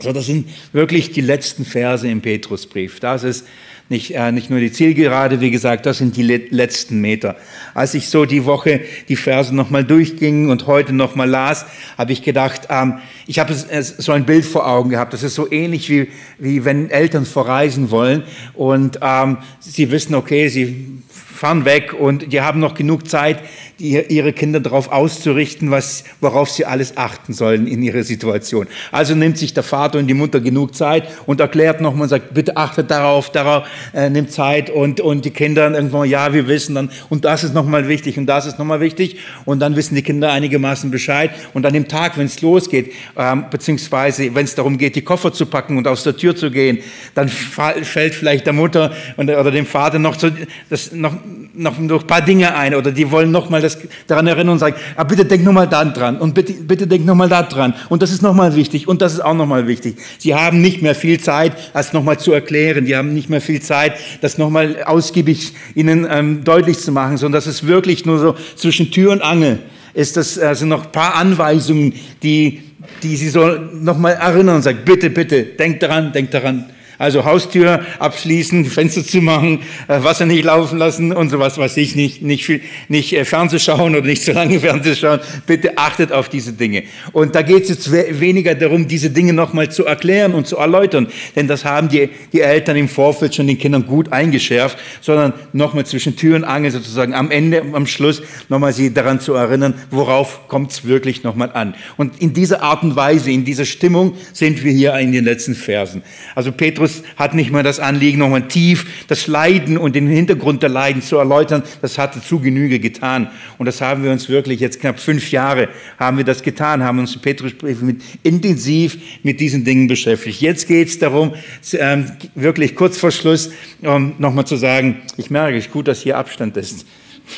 So, das sind wirklich die letzten Verse im Petrusbrief. Das ist nicht, äh, nicht nur die Zielgerade, wie gesagt, das sind die letzten Meter. Als ich so die Woche die Verse nochmal durchging und heute nochmal las, habe ich gedacht, ähm, ich habe so ein Bild vor Augen gehabt. Das ist so ähnlich wie, wie wenn Eltern verreisen wollen und ähm, sie wissen, okay, sie fahren weg und die haben noch genug Zeit, die, ihre Kinder darauf auszurichten, was, worauf sie alles achten sollen in ihrer Situation. Also nimmt sich der Vater und die Mutter genug Zeit und erklärt nochmal und sagt, bitte achtet darauf, darauf, äh, nimmt Zeit und, und die Kinder irgendwann, ja, wir wissen dann, und das ist nochmal wichtig und das ist nochmal wichtig und dann wissen die Kinder einigermaßen Bescheid und an dem Tag, wenn es losgeht, ähm, beziehungsweise wenn es darum geht, die Koffer zu packen und aus der Tür zu gehen, dann fällt vielleicht der Mutter oder dem Vater noch, so, das, noch, noch, noch ein paar Dinge ein oder die wollen nochmal das daran erinnern und sagen, ah, bitte denk nochmal da dran und bitte, bitte denk nochmal da dran und das ist nochmal wichtig und das ist auch nochmal wichtig. Sie haben nicht mehr viel Zeit, das nochmal zu erklären. Die haben nicht mehr viel Zeit, das nochmal ausgiebig ihnen ähm, deutlich zu machen, sondern das ist wirklich nur so zwischen Tür und Angel ist das also noch ein paar Anweisungen, die, die sie so nochmal erinnern und sagen, bitte, bitte, denk daran, denk daran. Also Haustür abschließen, Fenster zu machen, äh, Wasser nicht laufen lassen und sowas, was ich nicht, nicht, viel, nicht äh, Fernseh schauen oder nicht zu lange Fernseh schauen. Bitte achtet auf diese Dinge. Und da geht es jetzt weniger darum, diese Dinge nochmal zu erklären und zu erläutern, denn das haben die, die Eltern im Vorfeld schon den Kindern gut eingeschärft, sondern nochmal zwischen Tür und Angel sozusagen am Ende, am Schluss nochmal sie daran zu erinnern, worauf kommt es wirklich nochmal an. Und in dieser Art und Weise, in dieser Stimmung sind wir hier in den letzten Versen. Also Petrus Petrus hat nicht mehr das Anliegen, nochmal tief das Leiden und den Hintergrund der Leiden zu erläutern. Das hatte zu Genüge getan. Und das haben wir uns wirklich jetzt knapp fünf Jahre haben wir das getan, haben uns Petrusbriefe mit, intensiv mit diesen Dingen beschäftigt. Jetzt geht es darum, ähm, wirklich kurz vor Schluss nochmal zu sagen, ich merke, es ist gut, dass hier Abstand ist.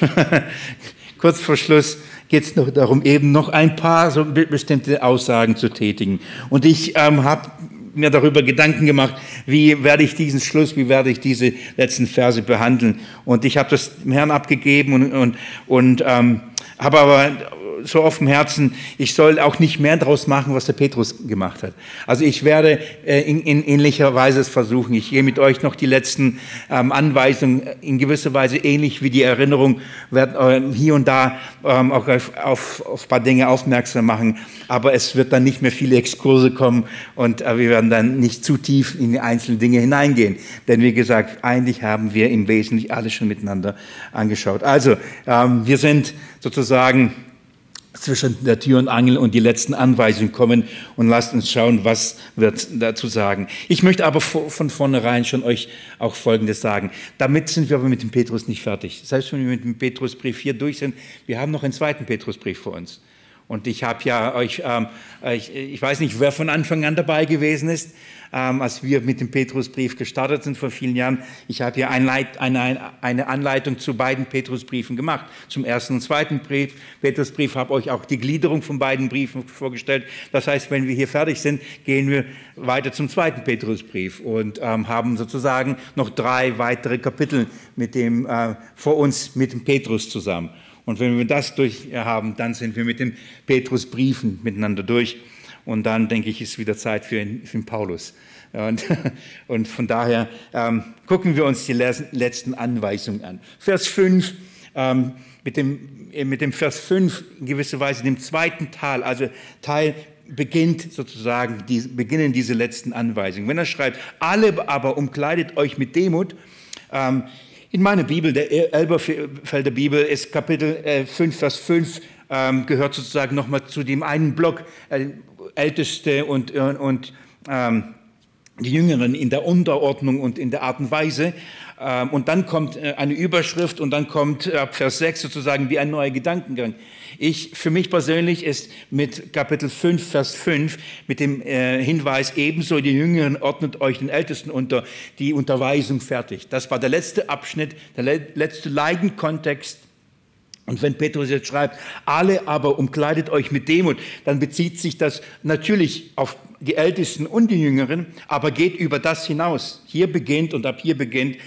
kurz vor Schluss geht es noch darum, eben noch ein paar so bestimmte Aussagen zu tätigen. Und ich ähm, habe mir darüber Gedanken gemacht, wie werde ich diesen Schluss, wie werde ich diese letzten Verse behandeln. Und ich habe das dem Herrn abgegeben und, und, und ähm, habe aber so auf dem Herzen, ich soll auch nicht mehr daraus machen, was der Petrus gemacht hat. Also ich werde äh, in, in ähnlicher Weise es versuchen. Ich gehe mit euch noch die letzten ähm, Anweisungen in gewisser Weise ähnlich wie die Erinnerung, werde äh, hier und da ähm, auch auf, auf, auf ein paar Dinge aufmerksam machen. Aber es wird dann nicht mehr viele Exkurse kommen und äh, wir werden dann nicht zu tief in die einzelnen Dinge hineingehen. Denn wie gesagt, eigentlich haben wir im Wesentlichen alles schon miteinander angeschaut. Also ähm, wir sind sozusagen zwischen der Tür und Angel und die letzten Anweisungen kommen und lasst uns schauen, was wird dazu sagen. Ich möchte aber von vornherein schon euch auch Folgendes sagen. Damit sind wir aber mit dem Petrus nicht fertig. Selbst wenn wir mit dem Petrusbrief hier durch sind, wir haben noch einen zweiten Petrusbrief vor uns. Und ich habe ja euch, ähm, ich, ich weiß nicht, wer von Anfang an dabei gewesen ist, ähm, als wir mit dem Petrusbrief gestartet sind vor vielen Jahren. Ich habe hier eine, eine Anleitung zu beiden Petrusbriefen gemacht, zum ersten und zweiten Brief. Petrusbrief habe euch auch die Gliederung von beiden Briefen vorgestellt. Das heißt, wenn wir hier fertig sind, gehen wir weiter zum zweiten Petrusbrief und ähm, haben sozusagen noch drei weitere Kapitel mit dem, äh, vor uns mit dem Petrus zusammen. Und wenn wir das durch haben, dann sind wir mit den Petrusbriefen miteinander durch. Und dann denke ich, ist wieder Zeit für für den Paulus. Und, und, von daher ähm, gucken wir uns die letzten Anweisungen an. Vers 5, ähm, mit, dem, äh, mit dem Vers 5 in gewisser Weise, dem zweiten Teil, also Teil beginnt sozusagen, die, beginnen diese letzten Anweisungen. Wenn er schreibt, alle aber umkleidet euch mit Demut, ähm, in meiner Bibel, der Elberfelder Bibel, ist Kapitel 5, äh, Vers 5, ähm, gehört sozusagen nochmal zu dem einen Block, äh, Älteste und, und, und ähm, die Jüngeren in der Unterordnung und in der Art und Weise. Ähm, und dann kommt äh, eine Überschrift und dann kommt ab Vers 6 sozusagen wie ein neuer Gedankengang. Ich, für mich persönlich ist mit Kapitel 5, Vers 5, mit dem äh, Hinweis, ebenso die Jüngeren ordnet euch den Ältesten unter, die Unterweisung fertig. Das war der letzte Abschnitt, der letzte Leidenkontext und wenn Petrus jetzt schreibt, alle aber umkleidet euch mit Demut, dann bezieht sich das natürlich auf die Ältesten und die Jüngeren, aber geht über das hinaus. Hier beginnt und ab hier beginnt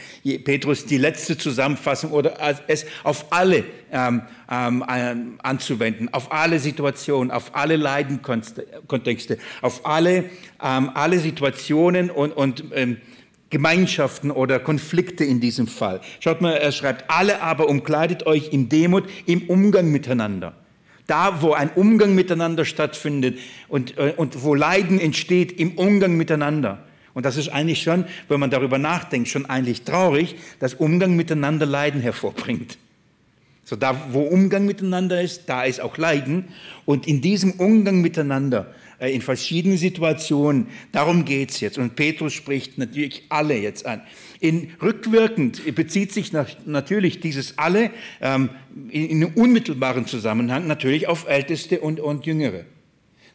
Petrus die letzte Zusammenfassung oder es auf alle ähm, ähm, anzuwenden, auf alle Situationen, auf alle Leidenkontexte, auf alle, ähm, alle Situationen und, und ähm, Gemeinschaften oder Konflikte in diesem Fall. Schaut mal, er schreibt, alle aber umkleidet euch in Demut im Umgang miteinander. Da, wo ein Umgang miteinander stattfindet und, äh, und wo Leiden entsteht im Umgang miteinander. Und das ist eigentlich schon, wenn man darüber nachdenkt, schon eigentlich traurig, dass Umgang miteinander Leiden hervorbringt. So da, wo Umgang miteinander ist, da ist auch Leiden. Und in diesem Umgang miteinander, in verschiedenen Situationen, darum geht's jetzt. Und Petrus spricht natürlich alle jetzt an. In rückwirkend bezieht sich natürlich dieses alle ähm, in, in unmittelbaren Zusammenhang natürlich auf Älteste und, und Jüngere.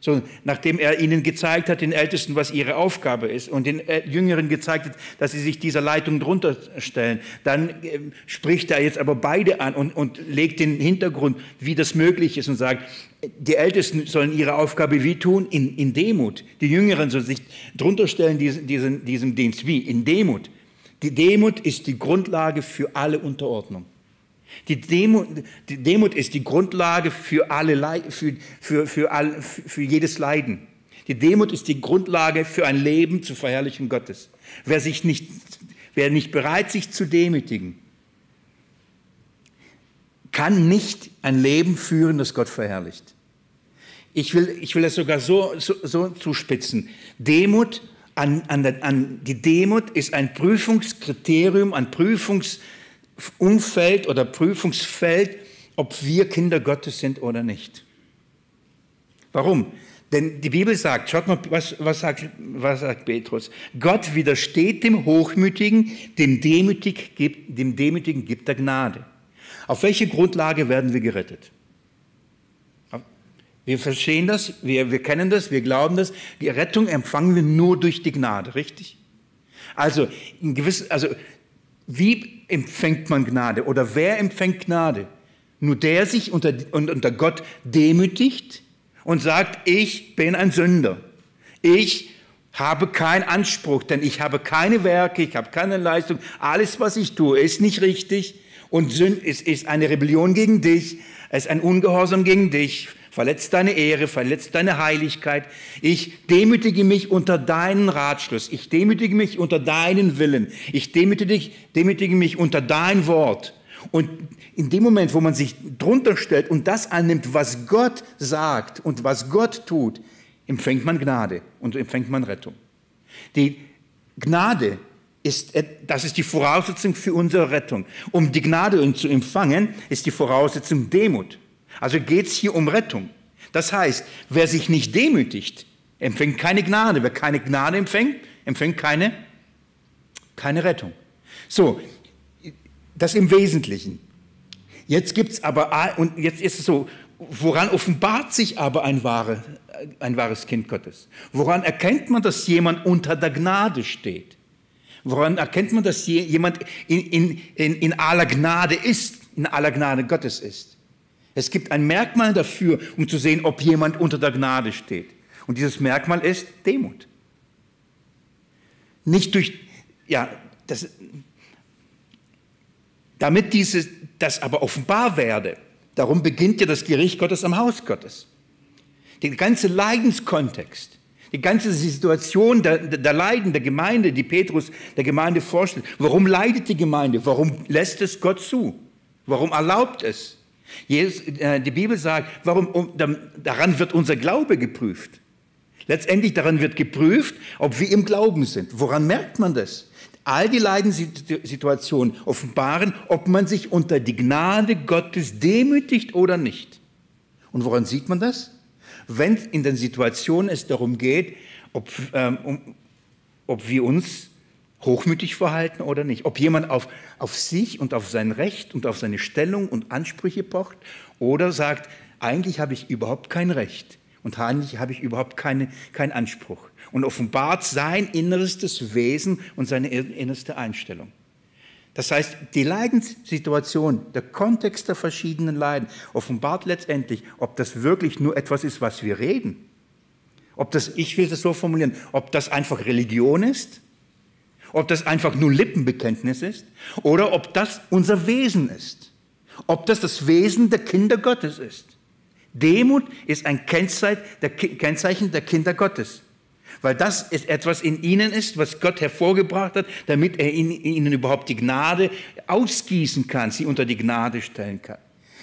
So, nachdem er ihnen gezeigt hat, den Ältesten, was ihre Aufgabe ist und den Jüngeren gezeigt hat, dass sie sich dieser Leitung drunter stellen, dann äh, spricht er jetzt aber beide an und, und legt den Hintergrund, wie das möglich ist und sagt, die Ältesten sollen ihre Aufgabe wie tun? In, in Demut. Die Jüngeren sollen sich drunter stellen, diesen, diesen, diesem Dienst. Wie? In Demut. Die Demut ist die Grundlage für alle Unterordnung. Die Demut, die Demut ist die Grundlage für, alle Leid, für, für, für, all, für jedes Leiden. Die Demut ist die Grundlage für ein Leben zur Verherrlichung Gottes. Wer, sich nicht, wer nicht bereit sich zu demütigen, kann nicht ein Leben führen, das Gott verherrlicht. Ich will, ich will das sogar so, so, so zuspitzen. Demut an, an, an, die Demut ist ein Prüfungskriterium, ein Prüfungs, Umfeld oder Prüfungsfeld, ob wir Kinder Gottes sind oder nicht. Warum? Denn die Bibel sagt, schaut mal, was, was, sagt, was sagt Petrus? Gott widersteht dem Hochmütigen, dem, Demütig gibt, dem Demütigen gibt er Gnade. Auf welche Grundlage werden wir gerettet? Wir verstehen das, wir, wir kennen das, wir glauben das. Die Rettung empfangen wir nur durch die Gnade, richtig? Also, in gewiss, also wie empfängt man Gnade oder wer empfängt Gnade? Nur der sich unter, unter Gott demütigt und sagt, ich bin ein Sünder. Ich habe keinen Anspruch, denn ich habe keine Werke, ich habe keine Leistung. Alles, was ich tue, ist nicht richtig und ist, ist eine Rebellion gegen dich, es ist ein Ungehorsam gegen dich verletzt deine Ehre, verletzt deine Heiligkeit. Ich demütige mich unter deinen Ratschluss. Ich demütige mich unter deinen Willen. Ich demütige, demütige mich unter dein Wort. Und in dem Moment, wo man sich drunter stellt und das annimmt, was Gott sagt und was Gott tut, empfängt man Gnade und empfängt man Rettung. Die Gnade ist, das ist die Voraussetzung für unsere Rettung. Um die Gnade zu empfangen, ist die Voraussetzung Demut. Also geht es hier um Rettung. Das heißt, wer sich nicht demütigt, empfängt keine Gnade. Wer keine Gnade empfängt, empfängt keine, keine Rettung. So, das im Wesentlichen. Jetzt gibt's aber, und jetzt ist es so, woran offenbart sich aber ein, wahre, ein wahres Kind Gottes? Woran erkennt man, dass jemand unter der Gnade steht? Woran erkennt man, dass jemand in, in, in, in aller Gnade ist, in aller Gnade Gottes ist? Es gibt ein Merkmal dafür, um zu sehen, ob jemand unter der Gnade steht. Und dieses Merkmal ist Demut. Nicht durch, ja, das, damit dieses, das aber offenbar werde, darum beginnt ja das Gericht Gottes am Haus Gottes. Der ganze Leidenskontext, die ganze Situation der, der Leiden der Gemeinde, die Petrus der Gemeinde vorstellt. Warum leidet die Gemeinde? Warum lässt es Gott zu? Warum erlaubt es? Jesus, äh, die Bibel sagt, warum, daran wird unser Glaube geprüft. Letztendlich daran wird geprüft, ob wir im Glauben sind. Woran merkt man das? All die Leidenssituationen offenbaren, ob man sich unter die Gnade Gottes demütigt oder nicht. Und woran sieht man das? Wenn in den Situationen es darum geht, ob, ähm, um, ob wir uns hochmütig verhalten oder nicht. Ob jemand auf, auf sich und auf sein Recht und auf seine Stellung und Ansprüche pocht oder sagt, eigentlich habe ich überhaupt kein Recht und eigentlich habe ich überhaupt keine, keinen Anspruch und offenbart sein innerstes Wesen und seine innerste Einstellung. Das heißt, die Leidenssituation, der Kontext der verschiedenen Leiden offenbart letztendlich, ob das wirklich nur etwas ist, was wir reden Ob das, ich will das so formulieren, ob das einfach Religion ist, ob das einfach nur Lippenbekenntnis ist oder ob das unser Wesen ist, ob das das Wesen der Kinder Gottes ist. Demut ist ein Kennzeichen der Kinder Gottes, weil das ist etwas in ihnen ist, was Gott hervorgebracht hat, damit er ihnen überhaupt die Gnade ausgießen kann, sie unter die Gnade stellen kann.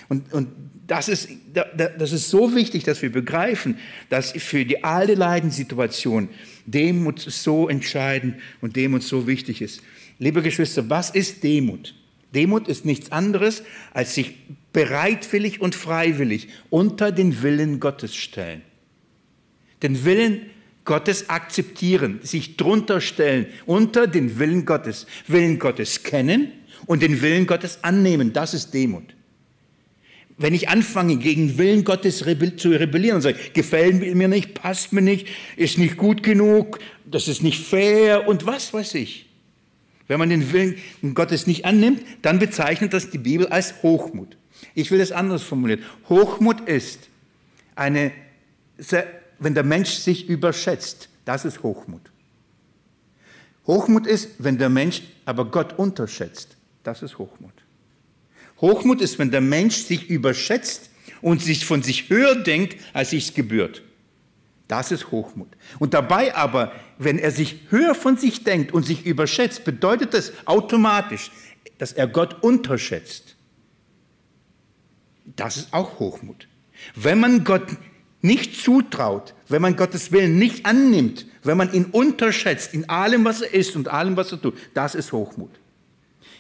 Und, und das, ist, das ist so wichtig, dass wir begreifen, dass für die alte Leidenssituation Demut so entscheidend und Demut so wichtig ist. Liebe Geschwister, was ist Demut? Demut ist nichts anderes, als sich bereitwillig und freiwillig unter den Willen Gottes stellen. Den Willen Gottes akzeptieren, sich drunter stellen, unter den Willen Gottes. Willen Gottes kennen und den Willen Gottes annehmen, das ist Demut. Wenn ich anfange, gegen Willen Gottes zu rebellieren und sage, gefällt mir nicht, passt mir nicht, ist nicht gut genug, das ist nicht fair und was weiß ich. Wenn man den Willen Gottes nicht annimmt, dann bezeichnet das die Bibel als Hochmut. Ich will das anders formulieren. Hochmut ist eine, wenn der Mensch sich überschätzt, das ist Hochmut. Hochmut ist, wenn der Mensch aber Gott unterschätzt, das ist Hochmut. Hochmut ist, wenn der Mensch sich überschätzt und sich von sich höher denkt, als sich's gebührt. Das ist Hochmut. Und dabei aber, wenn er sich höher von sich denkt und sich überschätzt, bedeutet das automatisch, dass er Gott unterschätzt. Das ist auch Hochmut. Wenn man Gott nicht zutraut, wenn man Gottes Willen nicht annimmt, wenn man ihn unterschätzt in allem, was er ist und allem, was er tut, das ist Hochmut.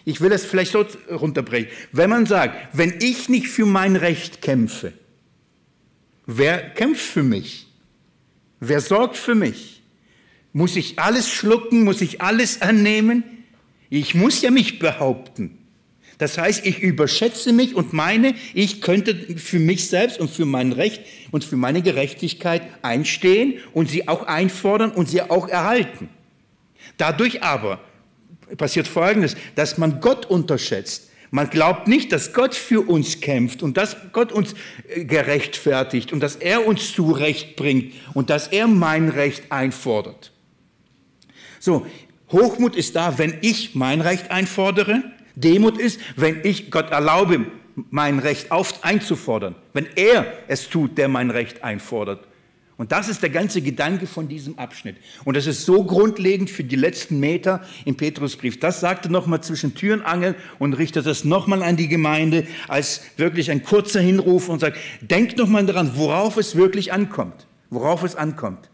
Ich will es vielleicht so runterbrechen. Wenn man sagt, wenn ich nicht für mein Recht kämpfe, wer kämpft für mich? Wer sorgt für mich? Muss ich alles schlucken? Muss ich alles annehmen? Ich muss ja mich behaupten. Das heißt, ich überschätze mich und meine, ich könnte für mich selbst und für mein Recht und für meine Gerechtigkeit einstehen und sie auch einfordern und sie auch erhalten. Dadurch aber passiert Folgendes, dass man Gott unterschätzt. Man glaubt nicht, dass Gott für uns kämpft und dass Gott uns äh, gerechtfertigt und dass er uns zurechtbringt und dass er mein Recht einfordert. So, Hochmut ist da, wenn ich mein Recht einfordere. Demut ist, wenn ich Gott erlaube, mein Recht auf, einzufordern. Wenn er es tut, der mein Recht einfordert. Und das ist der ganze Gedanke von diesem Abschnitt. Und das ist so grundlegend für die letzten Meter im Petrusbrief. Das sagte nochmal zwischen Tür und Angel und richtet das nochmal an die Gemeinde als wirklich ein kurzer Hinruf und sagt, denkt nochmal daran, worauf es wirklich ankommt. Worauf es ankommt.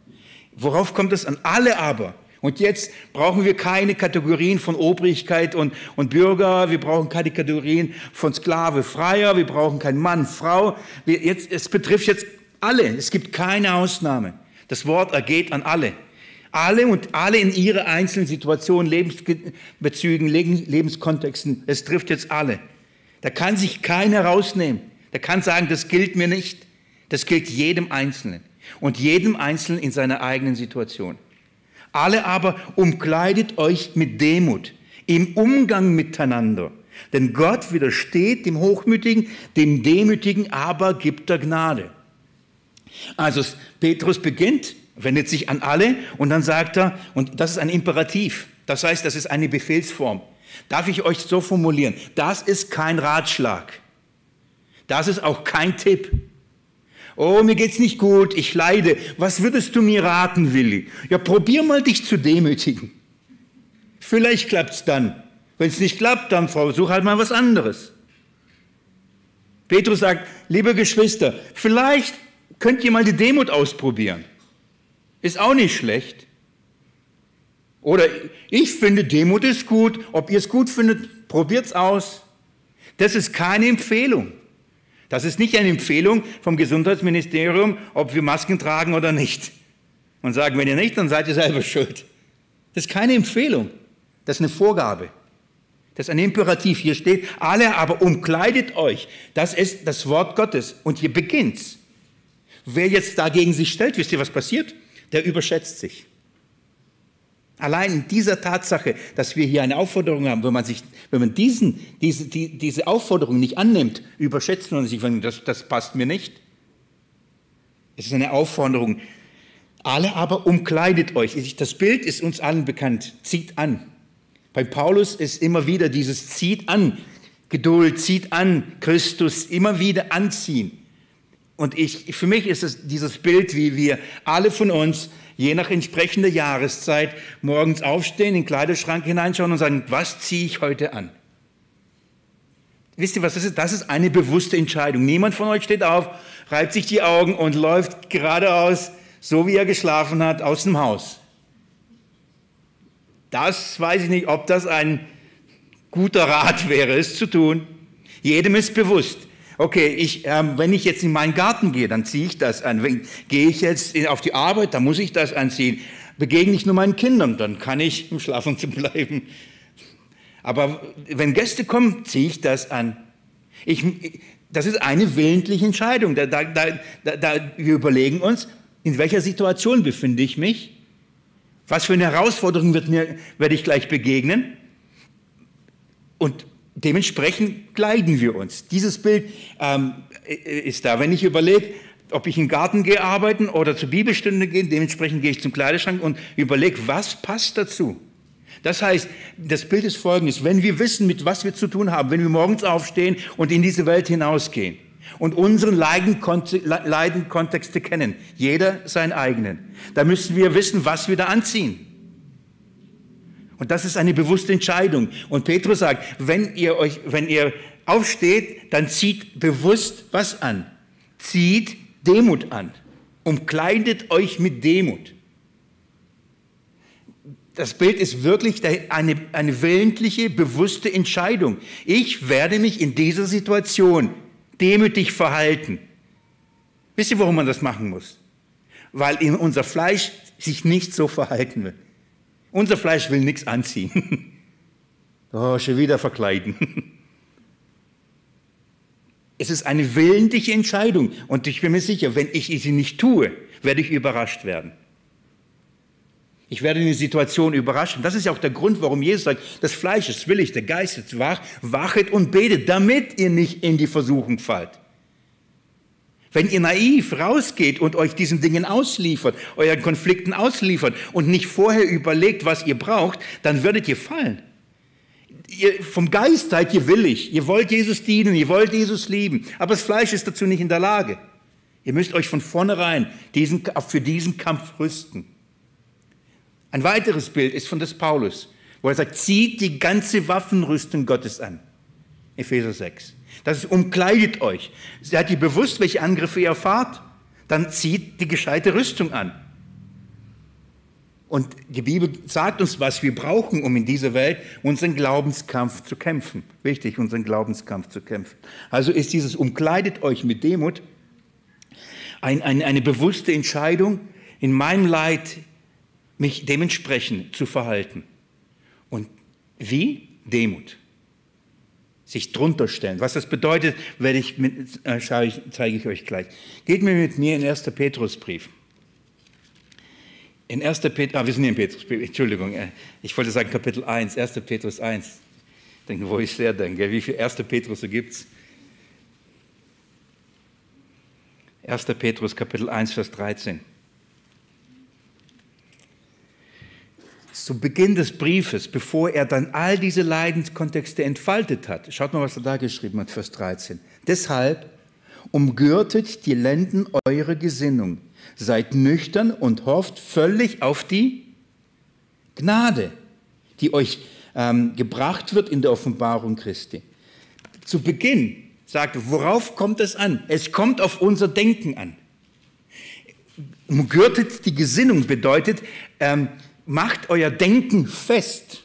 Worauf kommt es an? Alle aber. Und jetzt brauchen wir keine Kategorien von Obrigkeit und, und Bürger, wir brauchen keine Kategorien von Sklave, Freier, wir brauchen keinen Mann, Frau. Wir jetzt, es betrifft jetzt alle, es gibt keine Ausnahme. Das Wort ergeht an alle. Alle und alle in ihre einzelnen Situationen, Lebensbezügen, Lebenskontexten. Es trifft jetzt alle. Da kann sich keiner rausnehmen. Der kann sagen, das gilt mir nicht. Das gilt jedem Einzelnen. Und jedem Einzelnen in seiner eigenen Situation. Alle aber umkleidet euch mit Demut im Umgang miteinander. Denn Gott widersteht dem Hochmütigen, dem Demütigen aber gibt er Gnade. Also Petrus beginnt, wendet sich an alle und dann sagt er, und das ist ein Imperativ, das heißt, das ist eine Befehlsform. Darf ich euch so formulieren? Das ist kein Ratschlag. Das ist auch kein Tipp. Oh, mir geht's nicht gut, ich leide. Was würdest du mir raten, Willi? Ja, probier mal dich zu demütigen. Vielleicht klappt's dann. Wenn es nicht klappt, dann versuch halt mal was anderes. Petrus sagt, liebe Geschwister, vielleicht Könnt ihr mal die Demut ausprobieren? Ist auch nicht schlecht. Oder ich finde, Demut ist gut. Ob ihr es gut findet, probiert's aus. Das ist keine Empfehlung. Das ist nicht eine Empfehlung vom Gesundheitsministerium, ob wir Masken tragen oder nicht. Und sagen, wenn ihr nicht, dann seid ihr selber schuld. Das ist keine Empfehlung. Das ist eine Vorgabe. Das ist ein Imperativ. Hier steht, alle aber umkleidet euch. Das ist das Wort Gottes. Und hier beginnt's. Wer jetzt dagegen sich stellt, wisst ihr, was passiert? Der überschätzt sich. Allein in dieser Tatsache, dass wir hier eine Aufforderung haben, wenn man, sich, wenn man diesen, diese, die, diese Aufforderung nicht annimmt, überschätzt man sich, das, das passt mir nicht. Es ist eine Aufforderung, Alle aber umkleidet euch. Das Bild ist uns allen bekannt. Zieht an. Bei Paulus ist immer wieder dieses zieht an. Geduld, zieht an. Christus immer wieder anziehen. Und ich, für mich ist es dieses Bild, wie wir alle von uns, je nach entsprechender Jahreszeit, morgens aufstehen, in den Kleiderschrank hineinschauen und sagen, was ziehe ich heute an? Wisst ihr, was das ist? Das ist eine bewusste Entscheidung. Niemand von euch steht auf, reibt sich die Augen und läuft geradeaus, so wie er geschlafen hat, aus dem Haus. Das weiß ich nicht, ob das ein guter Rat wäre, es zu tun. Jedem ist bewusst. Okay, ich, ähm, wenn ich jetzt in meinen Garten gehe, dann ziehe ich das an. Wenn, gehe ich jetzt auf die Arbeit, dann muss ich das anziehen. Begegne ich nur meinen Kindern, dann kann ich im Schlafenszimmer bleiben. Aber wenn Gäste kommen, ziehe ich das an. Ich, das ist eine willentliche Entscheidung. Da, da, da, da, wir überlegen uns, in welcher Situation befinde ich mich? Was für eine Herausforderung wird mir, werde ich gleich begegnen? Und dementsprechend kleiden wir uns. Dieses Bild ähm, ist da. Wenn ich überlege, ob ich in den Garten gehe arbeiten oder zur Bibelstunde gehe, dementsprechend gehe ich zum Kleiderschrank und überlege, was passt dazu? Das heißt, das Bild ist folgendes, wenn wir wissen, mit was wir zu tun haben, wenn wir morgens aufstehen und in diese Welt hinausgehen und unseren Leidenkontexte kennen, jeder seinen eigenen, dann müssen wir wissen, was wir da anziehen. Und das ist eine bewusste Entscheidung. Und Petrus sagt, wenn ihr euch, wenn ihr aufsteht, dann zieht bewusst was an. Zieht Demut an. Umkleidet euch mit Demut das Bild ist wirklich eine, eine willentliche, bewusste Entscheidung. Ich werde mich in dieser Situation demütig verhalten. Wisst ihr, warum man das machen muss? Weil unser Fleisch sich nicht so verhalten will. Unser Fleisch will nichts anziehen. Oh, schon wieder verkleiden. Es ist eine willentliche Entscheidung. Und ich bin mir sicher, wenn ich sie nicht tue, werde ich überrascht werden. Ich werde in die Situation überraschen. Das ist ja auch der Grund, warum Jesus sagt, das Fleisch ist willig, der Geist ist wach, wachet und betet, damit ihr nicht in die Versuchung fallt. Wenn ihr naiv rausgeht und euch diesen Dingen ausliefert, euren Konflikten ausliefert und nicht vorher überlegt, was ihr braucht, dann werdet ihr fallen. Ihr, vom Geist seid ihr willig. Ihr wollt Jesus dienen, ihr wollt Jesus lieben. Aber das Fleisch ist dazu nicht in der Lage. Ihr müsst euch von vornherein diesen, für diesen Kampf rüsten. Ein weiteres Bild ist von des Paulus, wo er sagt, zieht die ganze Waffenrüstung Gottes an. Epheser 6. Das ist, umkleidet euch. Seid ihr bewusst, welche Angriffe ihr erfahrt? Dann zieht die gescheite Rüstung an. Und die Bibel sagt uns, was wir brauchen, um in dieser Welt unseren Glaubenskampf zu kämpfen. Wichtig, unseren Glaubenskampf zu kämpfen. Also ist dieses Umkleidet euch mit Demut ein, ein, eine bewusste Entscheidung, in meinem Leid mich dementsprechend zu verhalten. Und wie? Demut. Sich drunter stellen. Was das bedeutet, werde ich mit, äh, zeige ich euch gleich. Geht mir mit mir in 1. Petrusbrief. In 1. Petrus, ah, wir sind hier im Petrusbrief, Entschuldigung, äh, ich wollte sagen Kapitel 1, 1. Petrus 1. Denken, wo ich sehr denke, wie viele 1. Petrus gibt es? 1. Petrus Kapitel 1, Vers 13. zu Beginn des Briefes, bevor er dann all diese Leidenskontexte entfaltet hat. Schaut mal, was er da geschrieben hat, Vers 13. Deshalb umgürtet die Lenden eure Gesinnung, seid nüchtern und hofft völlig auf die Gnade, die euch ähm, gebracht wird in der Offenbarung Christi. Zu Beginn sagte, worauf kommt es an? Es kommt auf unser Denken an. Umgürtet die Gesinnung bedeutet, ähm, macht euer Denken fest.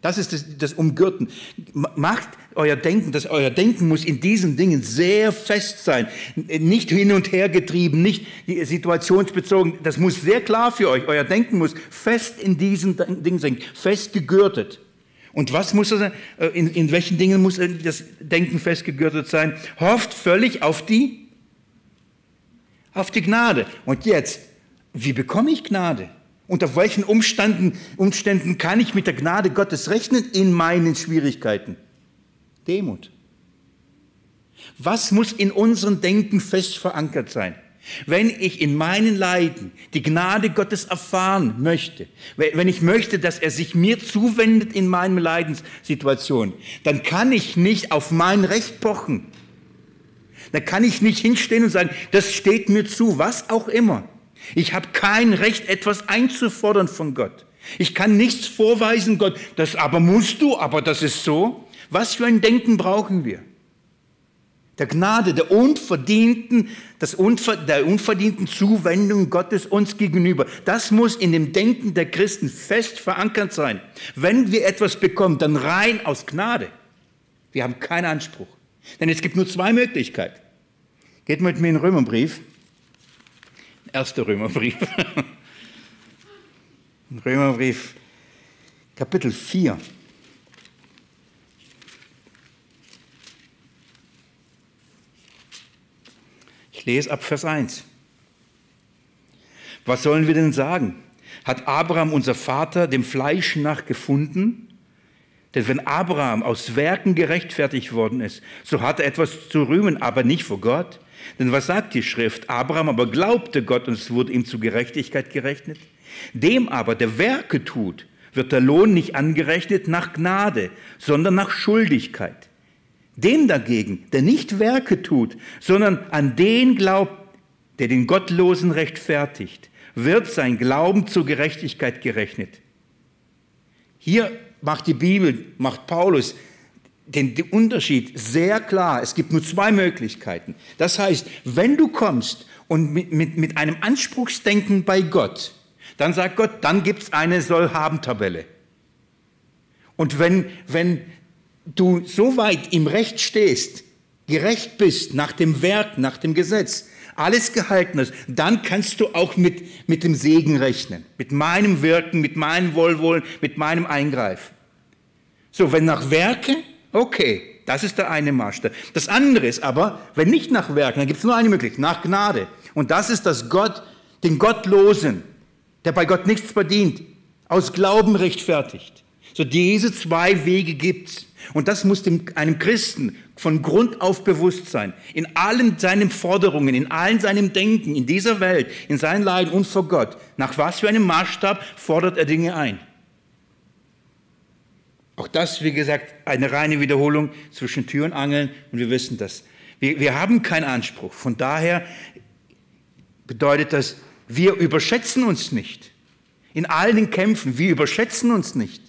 Das ist das, das Umgürten. Macht euer Denken, dass euer Denken muss in diesen Dingen sehr fest sein. Nicht hin und her getrieben, nicht situationsbezogen. Das muss sehr klar für euch. Euer Denken muss fest in diesen Dingen sein, fest gegürtet. Und was muss er, äh, in, in welchen Dingen muss das Denken festgegürtet sein? Hofft völlig auf die, auf die Gnade. Und jetzt, wie bekomme ich Gnade? Unter welchen Umständen, Umständen kann ich mit der Gnade Gottes rechnen in meinen Schwierigkeiten? Demut. Was muss in unserem Denken fest verankert sein? Wenn ich in meinen Leiden die Gnade Gottes erfahren möchte, wenn ich möchte, dass er sich mir zuwendet in meinen Leidenssituation, dann kann ich nicht auf mein Recht pochen. Dann kann ich nicht hinstehen und sagen, das steht mir zu, was auch immer. Ich habe kein Recht, etwas einzufordern von Gott. Ich kann nichts vorweisen, Gott, das aber musst du, aber das ist so. Was für ein Denken brauchen wir? Der Gnade, der unverdienten, das Unver, der unverdienten Zuwendung Gottes uns gegenüber. Das muss in dem Denken der Christen fest verankert sein. Wenn wir etwas bekommen, dann rein aus Gnade. Wir haben keinen Anspruch. Denn es gibt nur zwei Möglichkeiten. Geht mit mir in den Römerbrief. Erster Römerbrief. Römerbrief, Kapitel 4. Ich lese ab Vers 1. Was sollen wir denn sagen? Hat Abraham, unser Vater, dem Fleisch nach gefunden? Denn wenn Abraham aus Werken gerechtfertigt worden ist, so hat er etwas zu rühmen, aber nicht vor Gott. Denn was sagt die Schrift? Abraham aber glaubte Gott und es wurde ihm zu Gerechtigkeit gerechnet. Dem aber, der Werke tut, wird der Lohn nicht angerechnet nach Gnade, sondern nach Schuldigkeit. Dem dagegen, der nicht Werke tut, sondern an den glaubt, der den Gottlosen rechtfertigt, wird sein Glauben zur Gerechtigkeit gerechnet. Hier macht die Bibel, macht Paulus den, Unterschied sehr klar. Es gibt nur zwei Möglichkeiten. Das heißt, wenn du kommst und mit, mit, mit einem Anspruchsdenken bei Gott, dann sagt Gott, dann gibt es eine Soll-Haben-Tabelle. Und wenn, wenn du so weit im Recht stehst, gerecht bist nach dem Werk, nach dem Gesetz, alles gehalten ist, dann kannst du auch mit, mit dem Segen rechnen, mit meinem Wirken, mit meinem Wohlwollen, mit meinem Eingreifen. So, wenn nach Werke, okay, das ist der eine Maßstab. Das andere ist aber, wenn nicht nach Werken, dann gibt es nur eine Möglichkeit, nach Gnade. Und das ist, dass Gott den Gottlosen, der bei Gott nichts verdient, aus Glauben rechtfertigt. So diese zwei Wege gibt's. Und das muss dem, einem Christen von Grund auf bewusst sein. In allen seinen Forderungen, in allen seinem Denken, in dieser Welt, in seinen Leiden und vor Gott. Nach was für einem Maßstab fordert er Dinge ein? Auch das, wie gesagt, eine reine Wiederholung zwischen Tür und Angeln und wir wissen das. Wir, wir haben keinen Anspruch. Von daher bedeutet das, wir überschätzen uns nicht. In allen den Kämpfen, wir überschätzen uns nicht.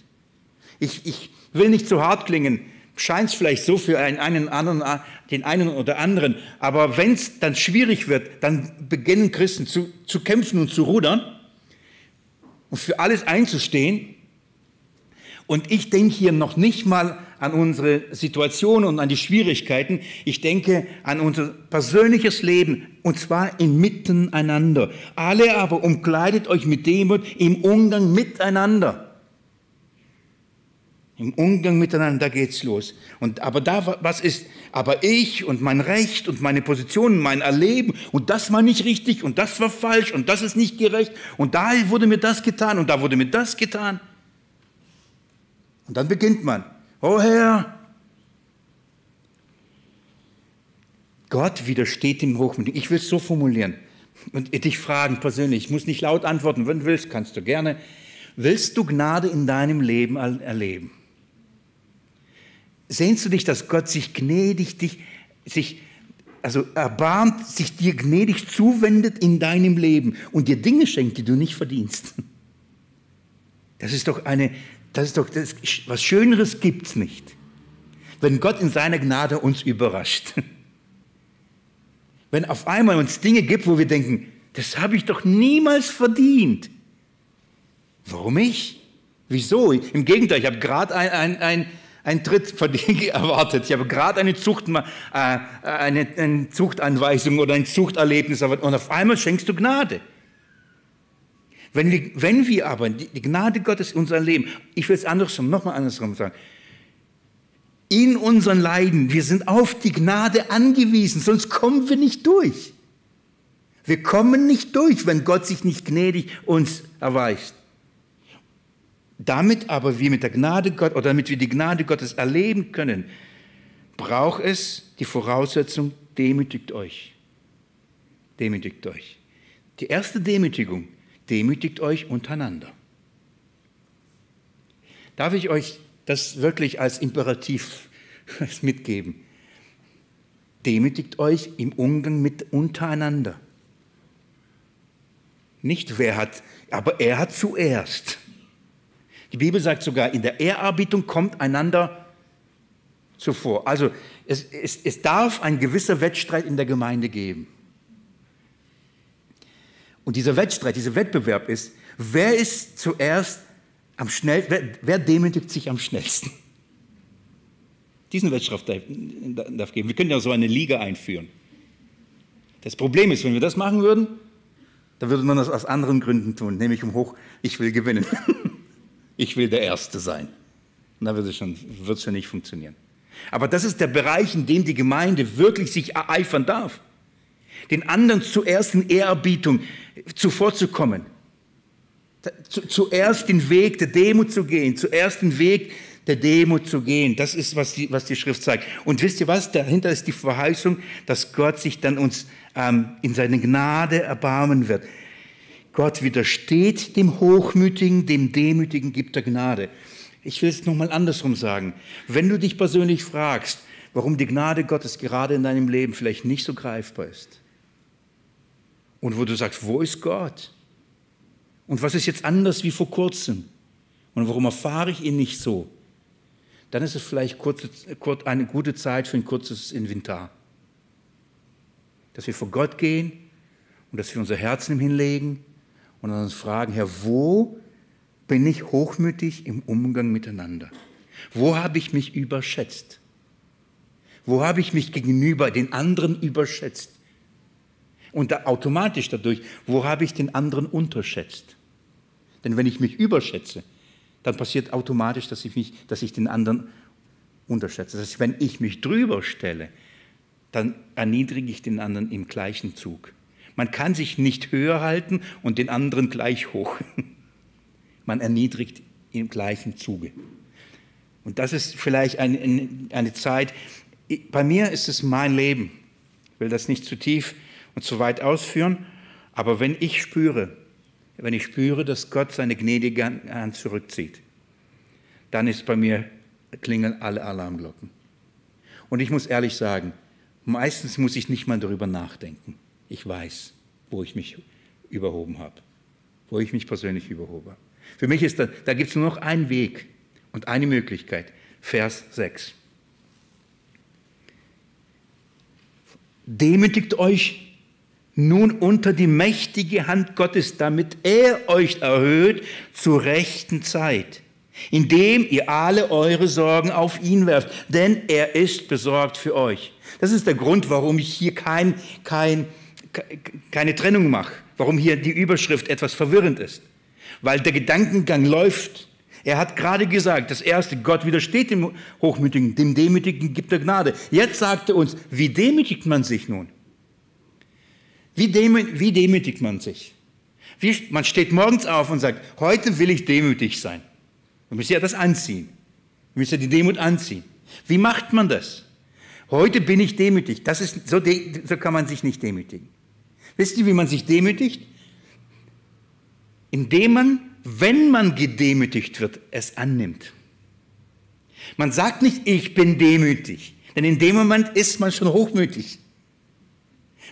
Ich, ich will nicht zu hart klingen, scheint es vielleicht so für einen, einen anderen, den einen oder anderen, aber wenn es dann schwierig wird, dann beginnen Christen zu, zu kämpfen und zu rudern und für alles einzustehen. Und ich denke hier noch nicht mal an unsere Situation und an die Schwierigkeiten. Ich denke an unser persönliches Leben und zwar im Miteinander. Alle aber umkleidet euch mit Demut im Umgang miteinander. Im Umgang miteinander geht's los. Und aber da was ist, aber ich und mein Recht und meine Position, mein Erleben und das war nicht richtig und das war falsch und das ist nicht gerecht und da wurde mir das getan und da wurde mir das getan. Und dann beginnt man. Oh Herr, Gott widersteht dem Hochmütigen. Ich will es so formulieren und dich fragen persönlich. Ich muss nicht laut antworten. Wenn du willst, kannst du gerne. Willst du Gnade in deinem Leben erleben? Sehnst du dich, dass Gott sich gnädig, dich, sich, also erbarmt, sich dir gnädig zuwendet in deinem Leben und dir Dinge schenkt, die du nicht verdienst? Das ist doch eine, das ist doch, das, was Schöneres gibt's nicht. Wenn Gott in seiner Gnade uns überrascht. Wenn auf einmal uns Dinge gibt, wo wir denken, das habe ich doch niemals verdient. Warum ich? Wieso? Im Gegenteil, ich habe gerade ein, ein, ein, ein Tritt erwartet. Ich habe gerade eine, Zucht, äh, eine, eine Zuchtanweisung oder ein Zuchterlebnis erwartet und auf einmal schenkst du Gnade. Wenn wir, wenn wir aber die Gnade Gottes in unser Leben, ich will es andersrum, nochmal andersrum sagen, in unseren Leiden, wir sind auf die Gnade angewiesen, sonst kommen wir nicht durch. Wir kommen nicht durch, wenn Gott sich nicht gnädig uns erweist. Damit aber wir mit der Gnade Gott oder damit wir die Gnade Gottes erleben können, braucht es die Voraussetzung, demütigt euch. demütigt euch. Die erste Demütigung, demütigt euch untereinander. Darf ich euch das wirklich als Imperativ mitgeben? Demütigt euch im Umgang mit untereinander. Nicht wer hat, aber er hat zuerst. Die Bibel sagt sogar, in der Ehrerbietung kommt einander zuvor. Also es, es, es darf ein gewisser Wettstreit in der Gemeinde geben. Und dieser Wettstreit, dieser Wettbewerb ist, wer ist zuerst am schnellsten, wer, wer demütigt sich am schnellsten? Diesen Wettstreit darf, geben. Wir können ja so eine Liga einführen. Das Problem ist, wenn wir das machen würden, dann würde man das aus anderen Gründen tun, nämlich um hoch, ich will gewinnen. ich will der Erste sein. Und da wird es schon, wird es schon nicht funktionieren. Aber das ist der Bereich, in dem die Gemeinde wirklich sich ereifern darf den anderen zuerst in Ehrerbietung zuvorzukommen. Zuerst den Weg der Demut zu gehen, zuerst den Weg der Demut zu gehen. Das ist, was die, was die Schrift zeigt. Und wisst ihr was? Dahinter ist die Verheißung, dass Gott sich dann uns ähm, in seine Gnade erbarmen wird. Gott widersteht dem Hochmütigen, dem Demütigen gibt er Gnade. Ich will es nochmal andersrum sagen. Wenn du dich persönlich fragst, warum die Gnade Gottes gerade in deinem Leben vielleicht nicht so greifbar ist, und wo du sagst, wo ist Gott? Und was ist jetzt anders wie vor kurzem? Und warum erfahre ich ihn nicht so? Dann ist es vielleicht kurze, eine gute Zeit für ein kurzes Inventar. Dass wir vor Gott gehen und dass wir unser Herzen ihm hinlegen und uns fragen, Herr, wo bin ich hochmütig im Umgang miteinander? Wo habe ich mich überschätzt? Wo habe ich mich gegenüber den anderen überschätzt? Und da automatisch dadurch, wo habe ich den anderen unterschätzt? Denn wenn ich mich überschätze, dann passiert automatisch, dass ich, mich, dass ich den anderen unterschätze. Das heißt, wenn ich mich drüber stelle, dann erniedrige ich den anderen im gleichen Zug. Man kann sich nicht höher halten und den anderen gleich hoch. Man erniedrigt im gleichen Zuge. Und das ist vielleicht eine, eine Zeit, bei mir ist es mein Leben. Ich will das nicht zu tief und zu weit ausführen. Aber wenn ich spüre, wenn ich spüre, dass Gott seine gnädige Hand zurückzieht, dann ist bei mir klingeln alle Alarmglocken. Und ich muss ehrlich sagen, meistens muss ich nicht mal darüber nachdenken. Ich weiß, wo ich mich überhoben habe, wo ich mich persönlich überhoben habe. Für mich ist da, da gibt es nur noch einen Weg und eine Möglichkeit. Vers 6. Demütigt euch nun unter die mächtige Hand Gottes, damit er euch erhöht zur rechten Zeit, indem ihr alle eure Sorgen auf ihn werft, denn er ist besorgt für euch. Das ist der Grund, warum ich hier kein, kein, keine Trennung mache, warum hier die Überschrift etwas verwirrend ist, weil der Gedankengang läuft. Er hat gerade gesagt, das erste, Gott widersteht dem Hochmütigen, dem Demütigen gibt er Gnade. Jetzt sagt er uns, wie demütigt man sich nun? Wie, demü wie demütigt man sich? Wie, man steht morgens auf und sagt, heute will ich demütig sein. Man muss ja das anziehen. Man muss ja die Demut anziehen. Wie macht man das? Heute bin ich demütig. Das ist, so, so kann man sich nicht demütigen. Wisst ihr, wie man sich demütigt? Indem man, wenn man gedemütigt wird, es annimmt. Man sagt nicht, ich bin demütig, denn in dem Moment ist man schon hochmütig.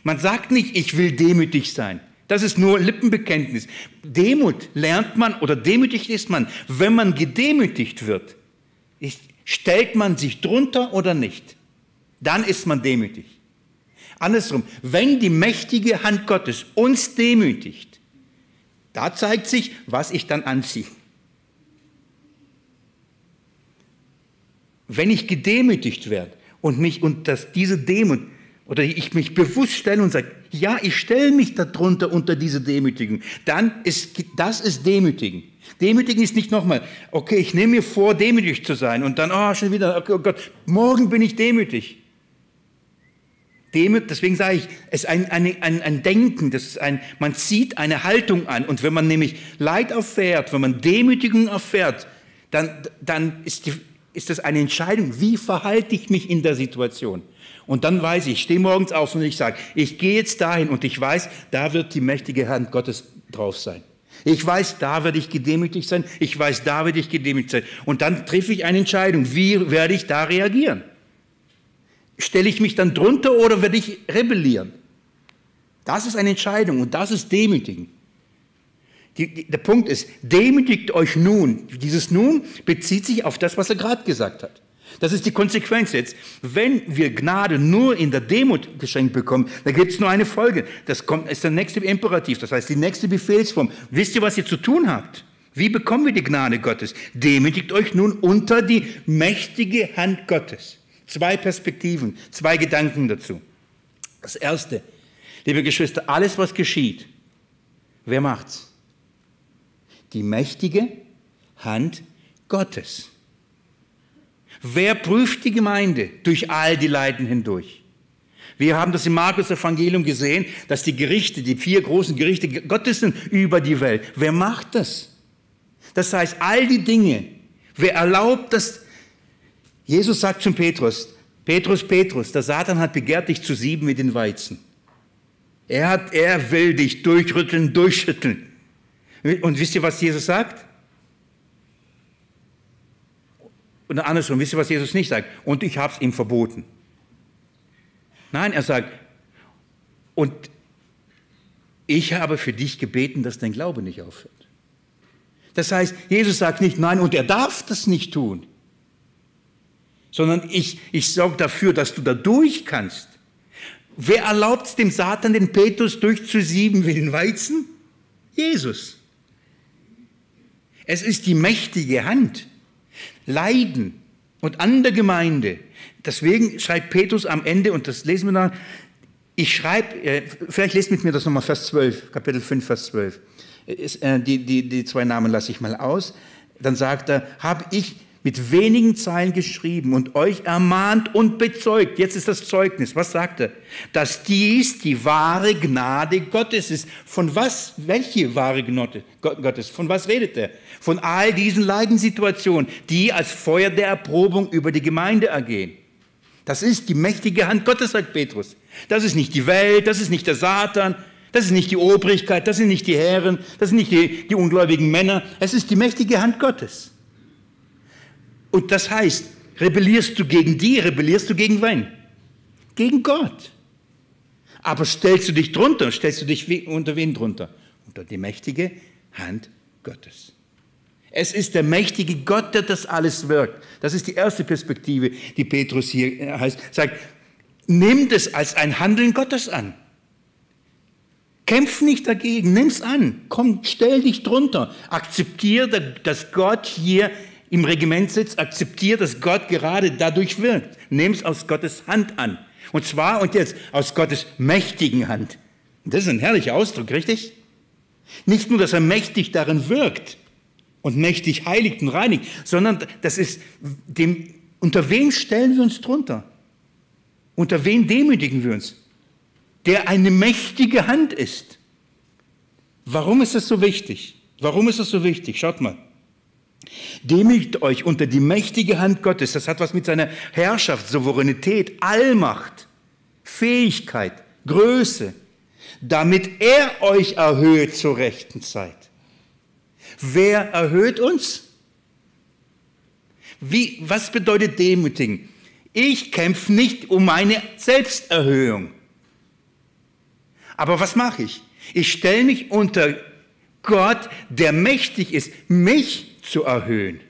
Man sagt nicht, ich will demütig sein. Das ist nur Lippenbekenntnis. Demut lernt man oder demütig ist man, wenn man gedemütigt wird. Ist, stellt man sich drunter oder nicht? Dann ist man demütig. Andersrum, wenn die mächtige Hand Gottes uns demütigt, da zeigt sich, was ich dann anziehe. Wenn ich gedemütigt werde und mich und das, diese Demut oder ich mich bewusst stelle und sage, ja, ich stelle mich darunter unter diese Demütigung, dann ist das ist Demütigen. Demütigen ist nicht nochmal, okay, ich nehme mir vor, demütig zu sein und dann, oh, schon wieder, oh Gott, morgen bin ich demütig. Demut, deswegen sage ich, es ist ein, ein, ein, ein Denken, das ist ein, man zieht eine Haltung an. Und wenn man nämlich Leid erfährt, wenn man Demütigung erfährt, dann, dann ist die, ist das eine Entscheidung, wie verhalte ich mich in der Situation. Und dann weiß ich, ich stehe morgens auf und ich sage, ich gehe jetzt dahin und ich weiß, da wird die mächtige Hand Gottes drauf sein. Ich weiß, da werde ich gedemütigt sein. Ich weiß, da werde ich gedemütigt sein. Und dann treffe ich eine Entscheidung. Wie werde ich da reagieren? Stelle ich mich dann drunter oder werde ich rebellieren? Das ist eine Entscheidung und das ist Demütigen. Die, die, der Punkt ist, demütigt euch nun. Dieses Nun bezieht sich auf das, was er gerade gesagt hat. Das ist die Konsequenz jetzt. Wenn wir Gnade nur in der Demut geschenkt bekommen, dann gibt es nur eine Folge. Das kommt, ist der nächste Imperativ, das heißt die nächste Befehlsform. Wisst ihr, was ihr zu tun habt? Wie bekommen wir die Gnade Gottes? Demütigt euch nun unter die mächtige Hand Gottes. Zwei Perspektiven, zwei Gedanken dazu. Das erste, liebe Geschwister, alles was geschieht, wer macht's? Die mächtige Hand Gottes. Wer prüft die Gemeinde durch all die Leiden hindurch? Wir haben das im Markus Evangelium gesehen, dass die Gerichte, die vier großen Gerichte Gottes sind über die Welt. Wer macht das? Das heißt, all die Dinge, wer erlaubt das? Jesus sagt zum Petrus, Petrus, Petrus, der Satan hat begehrt, dich zu sieben mit den Weizen. Er hat, er will dich durchrütteln, durchschütteln. Und wisst ihr, was Jesus sagt? Und andersrum, wisst ihr, was Jesus nicht sagt? Und ich habe es ihm verboten. Nein, er sagt, und ich habe für dich gebeten, dass dein Glaube nicht aufhört. Das heißt, Jesus sagt nicht, nein, und er darf das nicht tun, sondern ich, ich sorge dafür, dass du da durch kannst. Wer erlaubt dem Satan, den Petrus durchzusieben wie den Weizen? Jesus. Es ist die mächtige Hand. Leiden und an der Gemeinde. Deswegen schreibt Petrus am Ende, und das lesen wir dann, ich schreibe, äh, vielleicht lest mit mir das nochmal, Vers 12, Kapitel 5, Vers 12. Ist, äh, die, die, die zwei Namen lasse ich mal aus. Dann sagt er, habe ich mit wenigen Zeilen geschrieben und euch ermahnt und bezeugt. Jetzt ist das Zeugnis. Was sagt er? Dass dies die wahre Gnade Gottes ist. Von was? Welche wahre Gnade Gottes? Von was redet er? Von all diesen Leidenssituationen, die als Feuer der Erprobung über die Gemeinde ergehen. Das ist die mächtige Hand Gottes, sagt Petrus. Das ist nicht die Welt, das ist nicht der Satan, das ist nicht die Obrigkeit, das sind nicht die Herren, das sind nicht die, die ungläubigen Männer. Es ist die mächtige Hand Gottes. Und das heißt, rebellierst du gegen die, rebellierst du gegen wen? Gegen Gott. Aber stellst du dich drunter, stellst du dich unter wen drunter? Unter die mächtige Hand Gottes. Es ist der mächtige Gott, der das alles wirkt. Das ist die erste Perspektive, die Petrus hier äh, heißt. Sagt, nimm das als ein Handeln Gottes an. Kämpf nicht dagegen, nimm's an. Komm, stell dich drunter. Akzeptiere, dass Gott hier im Regiment sitzt, akzeptiert, dass Gott gerade dadurch wirkt. Nimm es aus Gottes Hand an. Und zwar und jetzt aus Gottes mächtigen Hand. das ist ein herrlicher Ausdruck, richtig? Nicht nur, dass er mächtig darin wirkt und mächtig heiligt und reinigt, sondern das ist dem, unter wem stellen wir uns drunter? Unter wen demütigen wir uns? Der eine mächtige Hand ist. Warum ist das so wichtig? Warum ist das so wichtig? Schaut mal. Demütigt euch unter die mächtige Hand Gottes. Das hat was mit seiner Herrschaft, Souveränität, Allmacht, Fähigkeit, Größe, damit er euch erhöht zur rechten Zeit. Wer erhöht uns? Wie, was bedeutet demütigen? Ich kämpfe nicht um meine Selbsterhöhung. Aber was mache ich? Ich stelle mich unter Gott, der mächtig ist, mich zu erhöhen.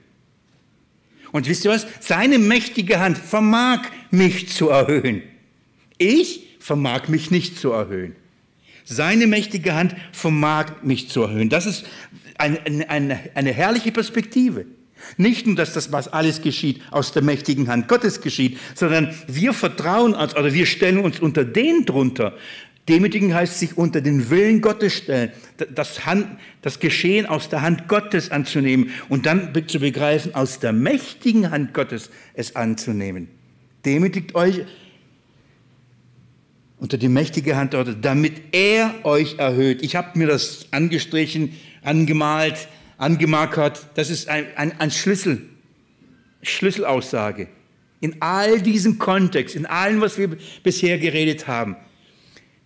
Und wisst ihr was? Seine mächtige Hand vermag mich zu erhöhen. Ich vermag mich nicht zu erhöhen. Seine mächtige Hand vermag mich zu erhöhen. Das ist eine, eine, eine herrliche Perspektive. Nicht nur, dass das, was alles geschieht, aus der mächtigen Hand Gottes geschieht, sondern wir vertrauen uns oder wir stellen uns unter den drunter, Demütigen heißt sich unter den Willen Gottes stellen, das, Hand, das Geschehen aus der Hand Gottes anzunehmen und dann zu begreifen, aus der mächtigen Hand Gottes es anzunehmen. Demütigt euch unter die mächtige Hand Gottes, damit er euch erhöht. Ich habe mir das angestrichen, angemalt, angemarkert. Das ist ein, ein, ein Schlüssel. Schlüsselaussage in all diesem Kontext, in allem, was wir bisher geredet haben.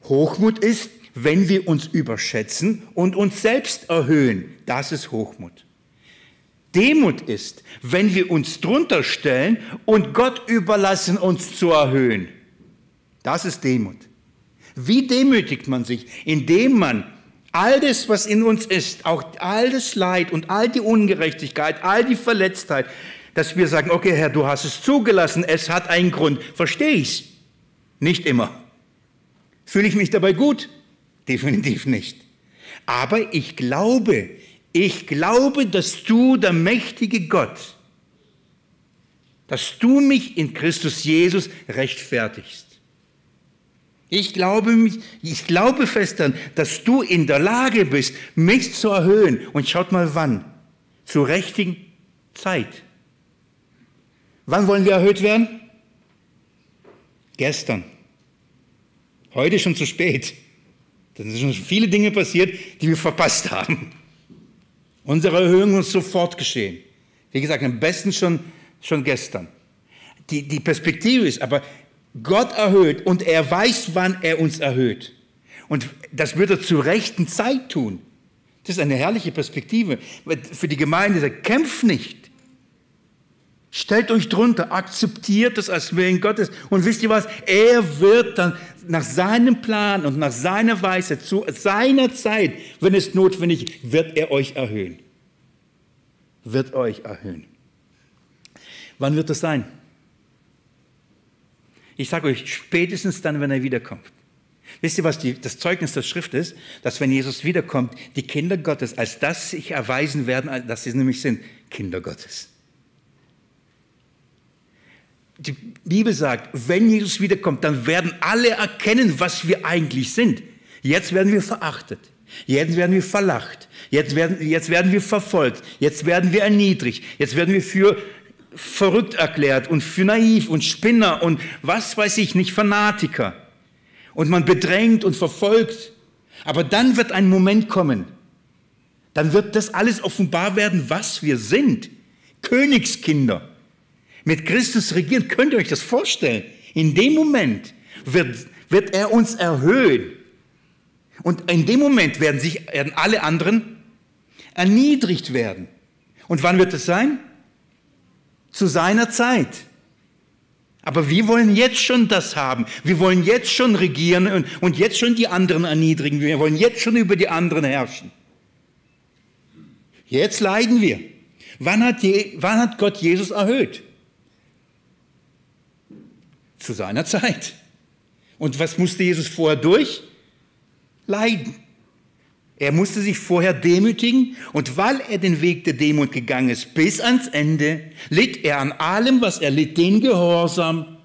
Hochmut ist, wenn wir uns überschätzen und uns selbst erhöhen. Das ist Hochmut. Demut ist, wenn wir uns drunter stellen und Gott überlassen, uns zu erhöhen. Das ist Demut. Wie demütigt man sich? Indem man all das, was in uns ist, auch all das Leid und all die Ungerechtigkeit, all die Verletztheit, dass wir sagen, okay Herr, du hast es zugelassen, es hat einen Grund. Verstehe ich's? Nicht immer. Fühle ich mich dabei gut? Definitiv nicht. Aber ich glaube, ich glaube, dass du, der mächtige Gott, dass du mich in Christus Jesus rechtfertigst. Ich glaube, mich, ich glaube fest daran, dass du in der Lage bist, mich zu erhöhen. Und schaut mal wann. Zur richtigen Zeit. Wann wollen wir erhöht werden? Gestern. Heute schon zu spät. Da sind schon viele Dinge passiert, die wir verpasst haben. Unsere Erhöhung muss sofort geschehen. Wie gesagt, am besten schon, schon gestern. Die, die Perspektive ist aber, Gott erhöht und er weiß, wann er uns erhöht. Und das wird er zur rechten Zeit tun. Das ist eine herrliche Perspektive. Für die Gemeinde, sagt, kämpft nicht. Stellt euch drunter, akzeptiert das als Willen Gottes. Und wisst ihr was? Er wird dann nach seinem Plan und nach seiner Weise, zu seiner Zeit, wenn es notwendig ist, wird er euch erhöhen. Wird euch erhöhen. Wann wird das sein? Ich sage euch, spätestens dann, wenn er wiederkommt. Wisst ihr, was die, das Zeugnis der Schrift ist? Dass wenn Jesus wiederkommt, die Kinder Gottes als das sich erweisen werden, dass sie nämlich sind, Kinder Gottes. Die Bibel sagt, wenn Jesus wiederkommt, dann werden alle erkennen, was wir eigentlich sind. Jetzt werden wir verachtet. Jetzt werden wir verlacht. Jetzt werden, jetzt werden wir verfolgt. Jetzt werden wir erniedrigt. Jetzt werden wir für verrückt erklärt und für naiv und Spinner und was weiß ich nicht, Fanatiker. Und man bedrängt und verfolgt. Aber dann wird ein Moment kommen. Dann wird das alles offenbar werden, was wir sind. Königskinder mit Christus regieren. Könnt ihr euch das vorstellen? In dem Moment wird, wird er uns erhöhen. Und in dem Moment werden sich werden alle anderen erniedrigt werden. Und wann wird es sein? Zu seiner Zeit. Aber wir wollen jetzt schon das haben. Wir wollen jetzt schon regieren und, und jetzt schon die anderen erniedrigen. Wir wollen jetzt schon über die anderen herrschen. Jetzt leiden wir. Wann hat, je, wann hat Gott Jesus erhöht? Zu seiner Zeit. Und was musste Jesus vorher durch? Leiden. Er musste sich vorher demütigen und weil er den Weg der Demut gegangen ist bis ans Ende, litt er an allem, was er litt, den Gehorsam,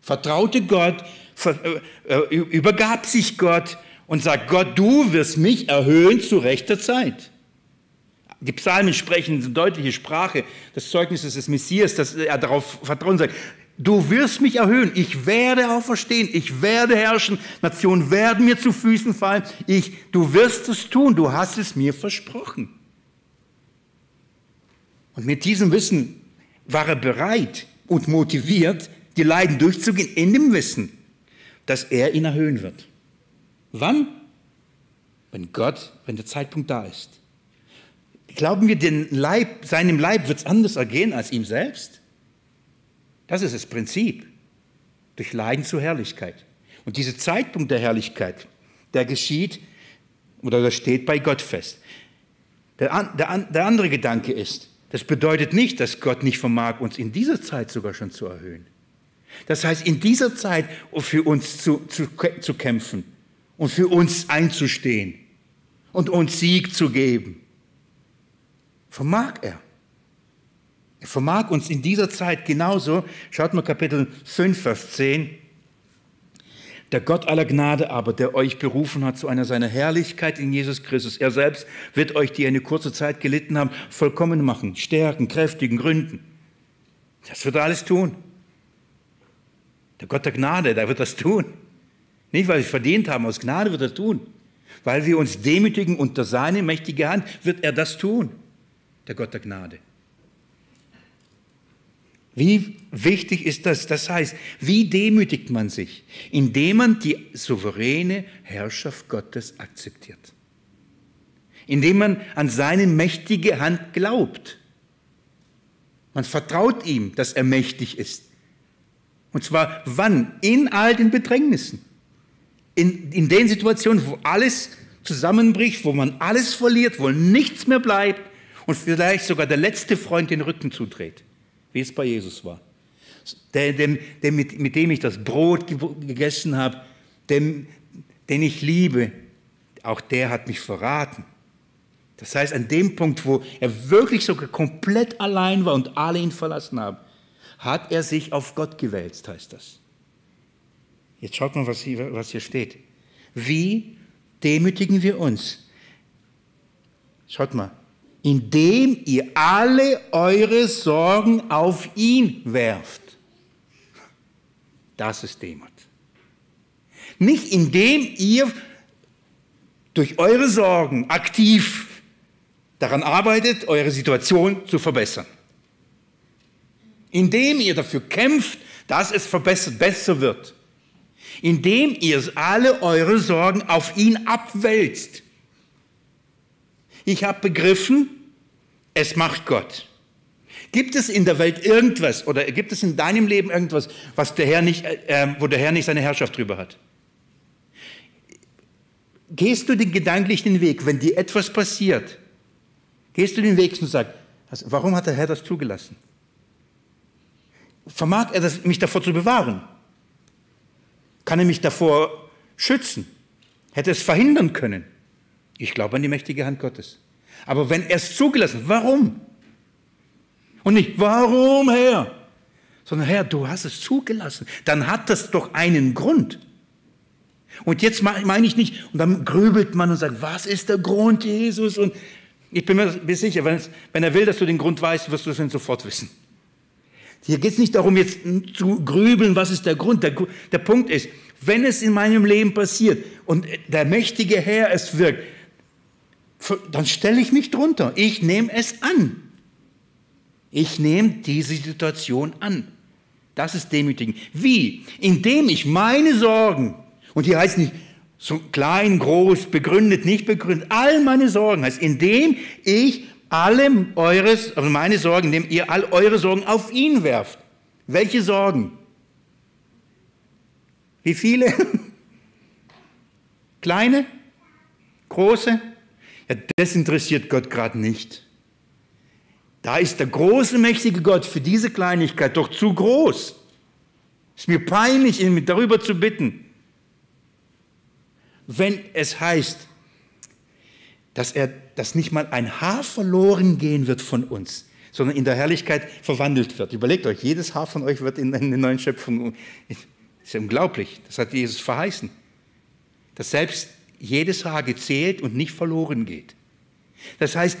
vertraute Gott, äh, äh, übergab sich Gott und sagt, Gott, du wirst mich erhöhen zu rechter Zeit. Die Psalmen sprechen eine deutliche Sprache des Zeugnisses des Messias, dass er darauf vertrauen sagt, Du wirst mich erhöhen. Ich werde auferstehen. Ich werde herrschen. Nationen werden mir zu Füßen fallen. Ich, du wirst es tun. Du hast es mir versprochen. Und mit diesem Wissen war er bereit und motiviert, die Leiden durchzugehen, in dem Wissen, dass er ihn erhöhen wird. Wann? Wenn Gott, wenn der Zeitpunkt da ist. Glauben wir, den Leib, seinem Leib wird es anders ergehen als ihm selbst? Das ist das Prinzip. Durch Leiden zur Herrlichkeit. Und dieser Zeitpunkt der Herrlichkeit, der geschieht oder der steht bei Gott fest. Der, der, der andere Gedanke ist, das bedeutet nicht, dass Gott nicht vermag, uns in dieser Zeit sogar schon zu erhöhen. Das heißt, in dieser Zeit für uns zu, zu, zu kämpfen und für uns einzustehen und uns Sieg zu geben. Vermag er. Er vermag uns in dieser Zeit genauso, schaut mal Kapitel 5, Vers 10, der Gott aller Gnade aber, der euch berufen hat zu einer seiner Herrlichkeit in Jesus Christus, er selbst wird euch, die eine kurze Zeit gelitten haben, vollkommen machen, stärken, kräftigen, gründen. Das wird er alles tun. Der Gott der Gnade, der wird das tun. Nicht, weil wir es verdient haben, aus Gnade wird er tun. Weil wir uns demütigen unter seine mächtige Hand, wird er das tun. Der Gott der Gnade. Wie wichtig ist das? Das heißt, wie demütigt man sich? Indem man die souveräne Herrschaft Gottes akzeptiert. Indem man an seine mächtige Hand glaubt. Man vertraut ihm, dass er mächtig ist. Und zwar wann? In all den Bedrängnissen. In, in den Situationen, wo alles zusammenbricht, wo man alles verliert, wo nichts mehr bleibt und vielleicht sogar der letzte Freund den Rücken zudreht, wie es bei Jesus war. Der, der, der mit, mit, dem ich das Brot gegessen habe, dem, den ich liebe, auch der hat mich verraten. Das heißt, an dem Punkt, wo er wirklich sogar komplett allein war und alle ihn verlassen haben, hat er sich auf Gott gewälzt, heißt das. Jetzt schaut mal, was hier, was hier steht. Wie demütigen wir uns? Schaut mal. Indem ihr alle eure Sorgen auf ihn werft. Das ist Demut. Nicht indem ihr durch eure Sorgen aktiv daran arbeitet, eure Situation zu verbessern. Indem ihr dafür kämpft, dass es verbessert, besser wird. Indem ihr alle eure Sorgen auf ihn abwälzt. Ich habe begriffen, es macht Gott. Gibt es in der Welt irgendwas oder gibt es in deinem Leben irgendwas, was der Herr nicht, äh, wo der Herr nicht seine Herrschaft drüber hat? Gehst du den gedanklichen Weg, wenn dir etwas passiert, gehst du den Weg und sagst, warum hat der Herr das zugelassen? Vermag er das, mich davor zu bewahren? Kann er mich davor schützen? Hätte es verhindern können? Ich glaube an die mächtige Hand Gottes. Aber wenn er es zugelassen, warum? Und nicht, warum, Herr? Sondern, Herr, du hast es zugelassen. Dann hat das doch einen Grund. Und jetzt meine ich nicht, und dann grübelt man und sagt, was ist der Grund, Jesus? Und ich bin mir sicher, wenn, es, wenn er will, dass du den Grund weißt, wirst du es sofort wissen. Hier geht es nicht darum, jetzt zu grübeln, was ist der Grund. Der, der Punkt ist, wenn es in meinem Leben passiert und der mächtige Herr es wirkt, dann stelle ich mich drunter. Ich nehme es an. Ich nehme diese Situation an. Das ist demütigen. Wie? Indem ich meine Sorgen, und hier heißt nicht so klein, groß, begründet, nicht begründet, all meine Sorgen heißt, indem ich alle eures, also meine Sorgen, indem ihr all eure Sorgen auf ihn werft. Welche Sorgen? Wie viele? Kleine? Große? Ja, das interessiert Gott gerade nicht. Da ist der große, mächtige Gott für diese Kleinigkeit doch zu groß. Ist mir peinlich, ihn darüber zu bitten. Wenn es heißt, dass, er, dass nicht mal ein Haar verloren gehen wird von uns, sondern in der Herrlichkeit verwandelt wird. Überlegt euch, jedes Haar von euch wird in eine neue Schöpfung. Das ist ja unglaublich. Das hat Jesus verheißen. Dass selbst jedes Haar gezählt und nicht verloren geht. Das heißt,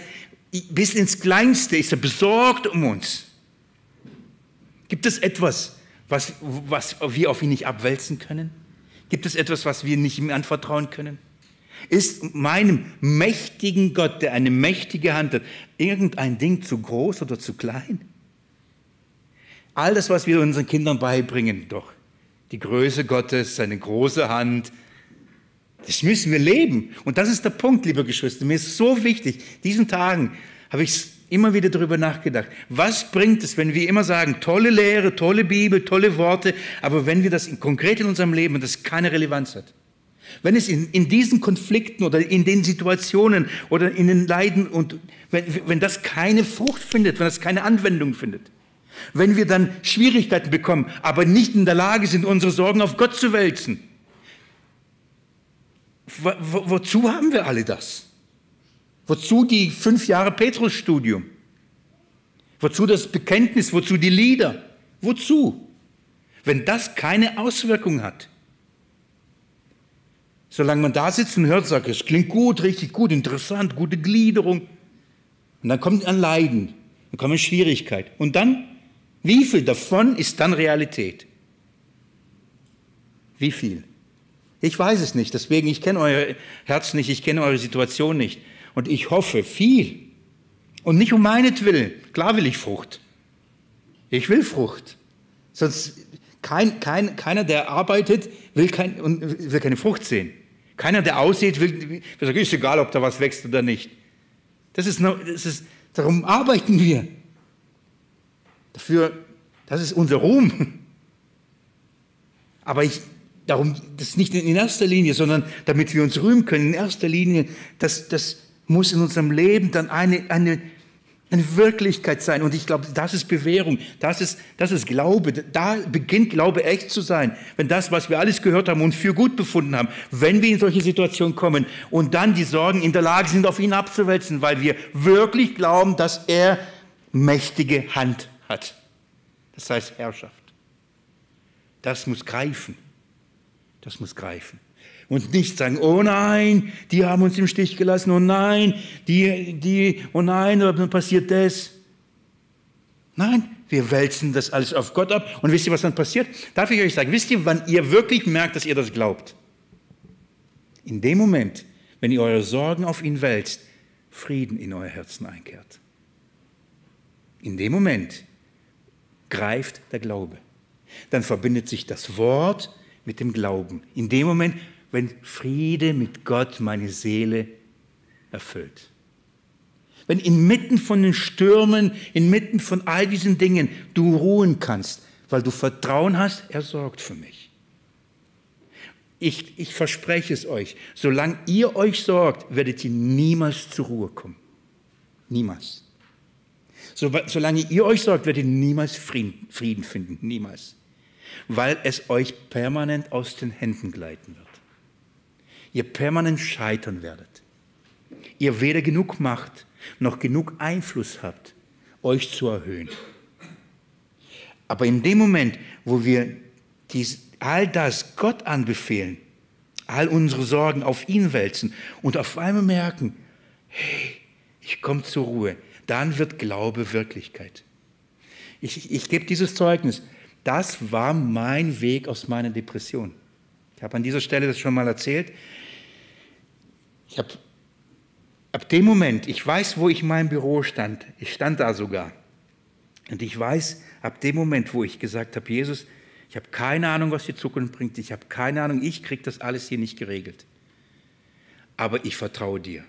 bis ins Kleinste ist er besorgt um uns. Gibt es etwas, was, was wir auf ihn nicht abwälzen können? Gibt es etwas, was wir nicht ihm anvertrauen können? Ist meinem mächtigen Gott, der eine mächtige Hand hat, irgendein Ding zu groß oder zu klein? All das, was wir unseren Kindern beibringen, doch. Die Größe Gottes, seine große Hand, das müssen wir leben. Und das ist der Punkt, liebe Geschwister. Mir ist so wichtig. Diesen Tagen habe ich immer wieder darüber nachgedacht. Was bringt es, wenn wir immer sagen, tolle Lehre, tolle Bibel, tolle Worte, aber wenn wir das in, konkret in unserem Leben, das keine Relevanz hat? Wenn es in, in diesen Konflikten oder in den Situationen oder in den Leiden und wenn, wenn das keine Frucht findet, wenn das keine Anwendung findet, wenn wir dann Schwierigkeiten bekommen, aber nicht in der Lage sind, unsere Sorgen auf Gott zu wälzen, wo, wo, wozu haben wir alle das? Wozu die fünf Jahre Petrus-Studium? Wozu das Bekenntnis? Wozu die Lieder? Wozu? Wenn das keine Auswirkung hat. Solange man da sitzt und hört, sagt, es klingt gut, richtig gut, interessant, gute Gliederung. Und dann kommt ein Leiden, dann kommt eine Schwierigkeit. Und dann, wie viel davon ist dann Realität? Wie viel? Ich weiß es nicht, deswegen, ich kenne euer Herz nicht, ich kenne eure Situation nicht. Und ich hoffe viel. Und nicht um meinetwillen. Klar will ich Frucht. Ich will Frucht. Sonst kein, kein, keiner, der arbeitet, will, kein, will keine Frucht sehen. Keiner, der aussieht, will, will ist egal, ob da was wächst oder nicht. Das ist, das ist, darum arbeiten wir. Dafür, das ist unser Ruhm. Aber ich, darum, das nicht in erster Linie, sondern damit wir uns rühmen können, in erster Linie, das, das muss in unserem Leben dann eine, eine, eine Wirklichkeit sein. Und ich glaube, das ist Bewährung, das ist, das ist Glaube. Da beginnt Glaube echt zu sein. Wenn das, was wir alles gehört haben und für gut befunden haben, wenn wir in solche Situationen kommen und dann die Sorgen in der Lage sind, auf ihn abzuwälzen, weil wir wirklich glauben, dass er mächtige Hand hat. Das heißt Herrschaft. Das muss greifen. Das muss greifen. Und nicht sagen, oh nein, die haben uns im Stich gelassen, oh nein, die, die, oh nein, dann passiert das. Nein, wir wälzen das alles auf Gott ab. Und wisst ihr, was dann passiert? Darf ich euch sagen, wisst ihr, wann ihr wirklich merkt, dass ihr das glaubt? In dem Moment, wenn ihr eure Sorgen auf ihn wälzt, Frieden in euer Herzen einkehrt. In dem Moment greift der Glaube. Dann verbindet sich das Wort mit dem Glauben. In dem Moment wenn Friede mit Gott meine Seele erfüllt. Wenn inmitten von den Stürmen, inmitten von all diesen Dingen du ruhen kannst, weil du Vertrauen hast, er sorgt für mich. Ich, ich verspreche es euch, solange ihr euch sorgt, werdet ihr niemals zur Ruhe kommen. Niemals. So, solange ihr euch sorgt, werdet ihr niemals Frieden, Frieden finden. Niemals. Weil es euch permanent aus den Händen gleiten wird ihr permanent scheitern werdet. Ihr weder genug Macht noch genug Einfluss habt, euch zu erhöhen. Aber in dem Moment, wo wir dies, all das Gott anbefehlen, all unsere Sorgen auf ihn wälzen und auf einmal merken, hey, ich komme zur Ruhe, dann wird Glaube Wirklichkeit. Ich, ich gebe dieses Zeugnis. Das war mein Weg aus meiner Depression. Ich habe an dieser Stelle das schon mal erzählt. Ich habe ab dem Moment, ich weiß, wo ich in meinem Büro stand. Ich stand da sogar. Und ich weiß, ab dem Moment, wo ich gesagt habe, Jesus, ich habe keine Ahnung, was die Zukunft bringt. Ich habe keine Ahnung, ich kriege das alles hier nicht geregelt. Aber ich vertraue dir.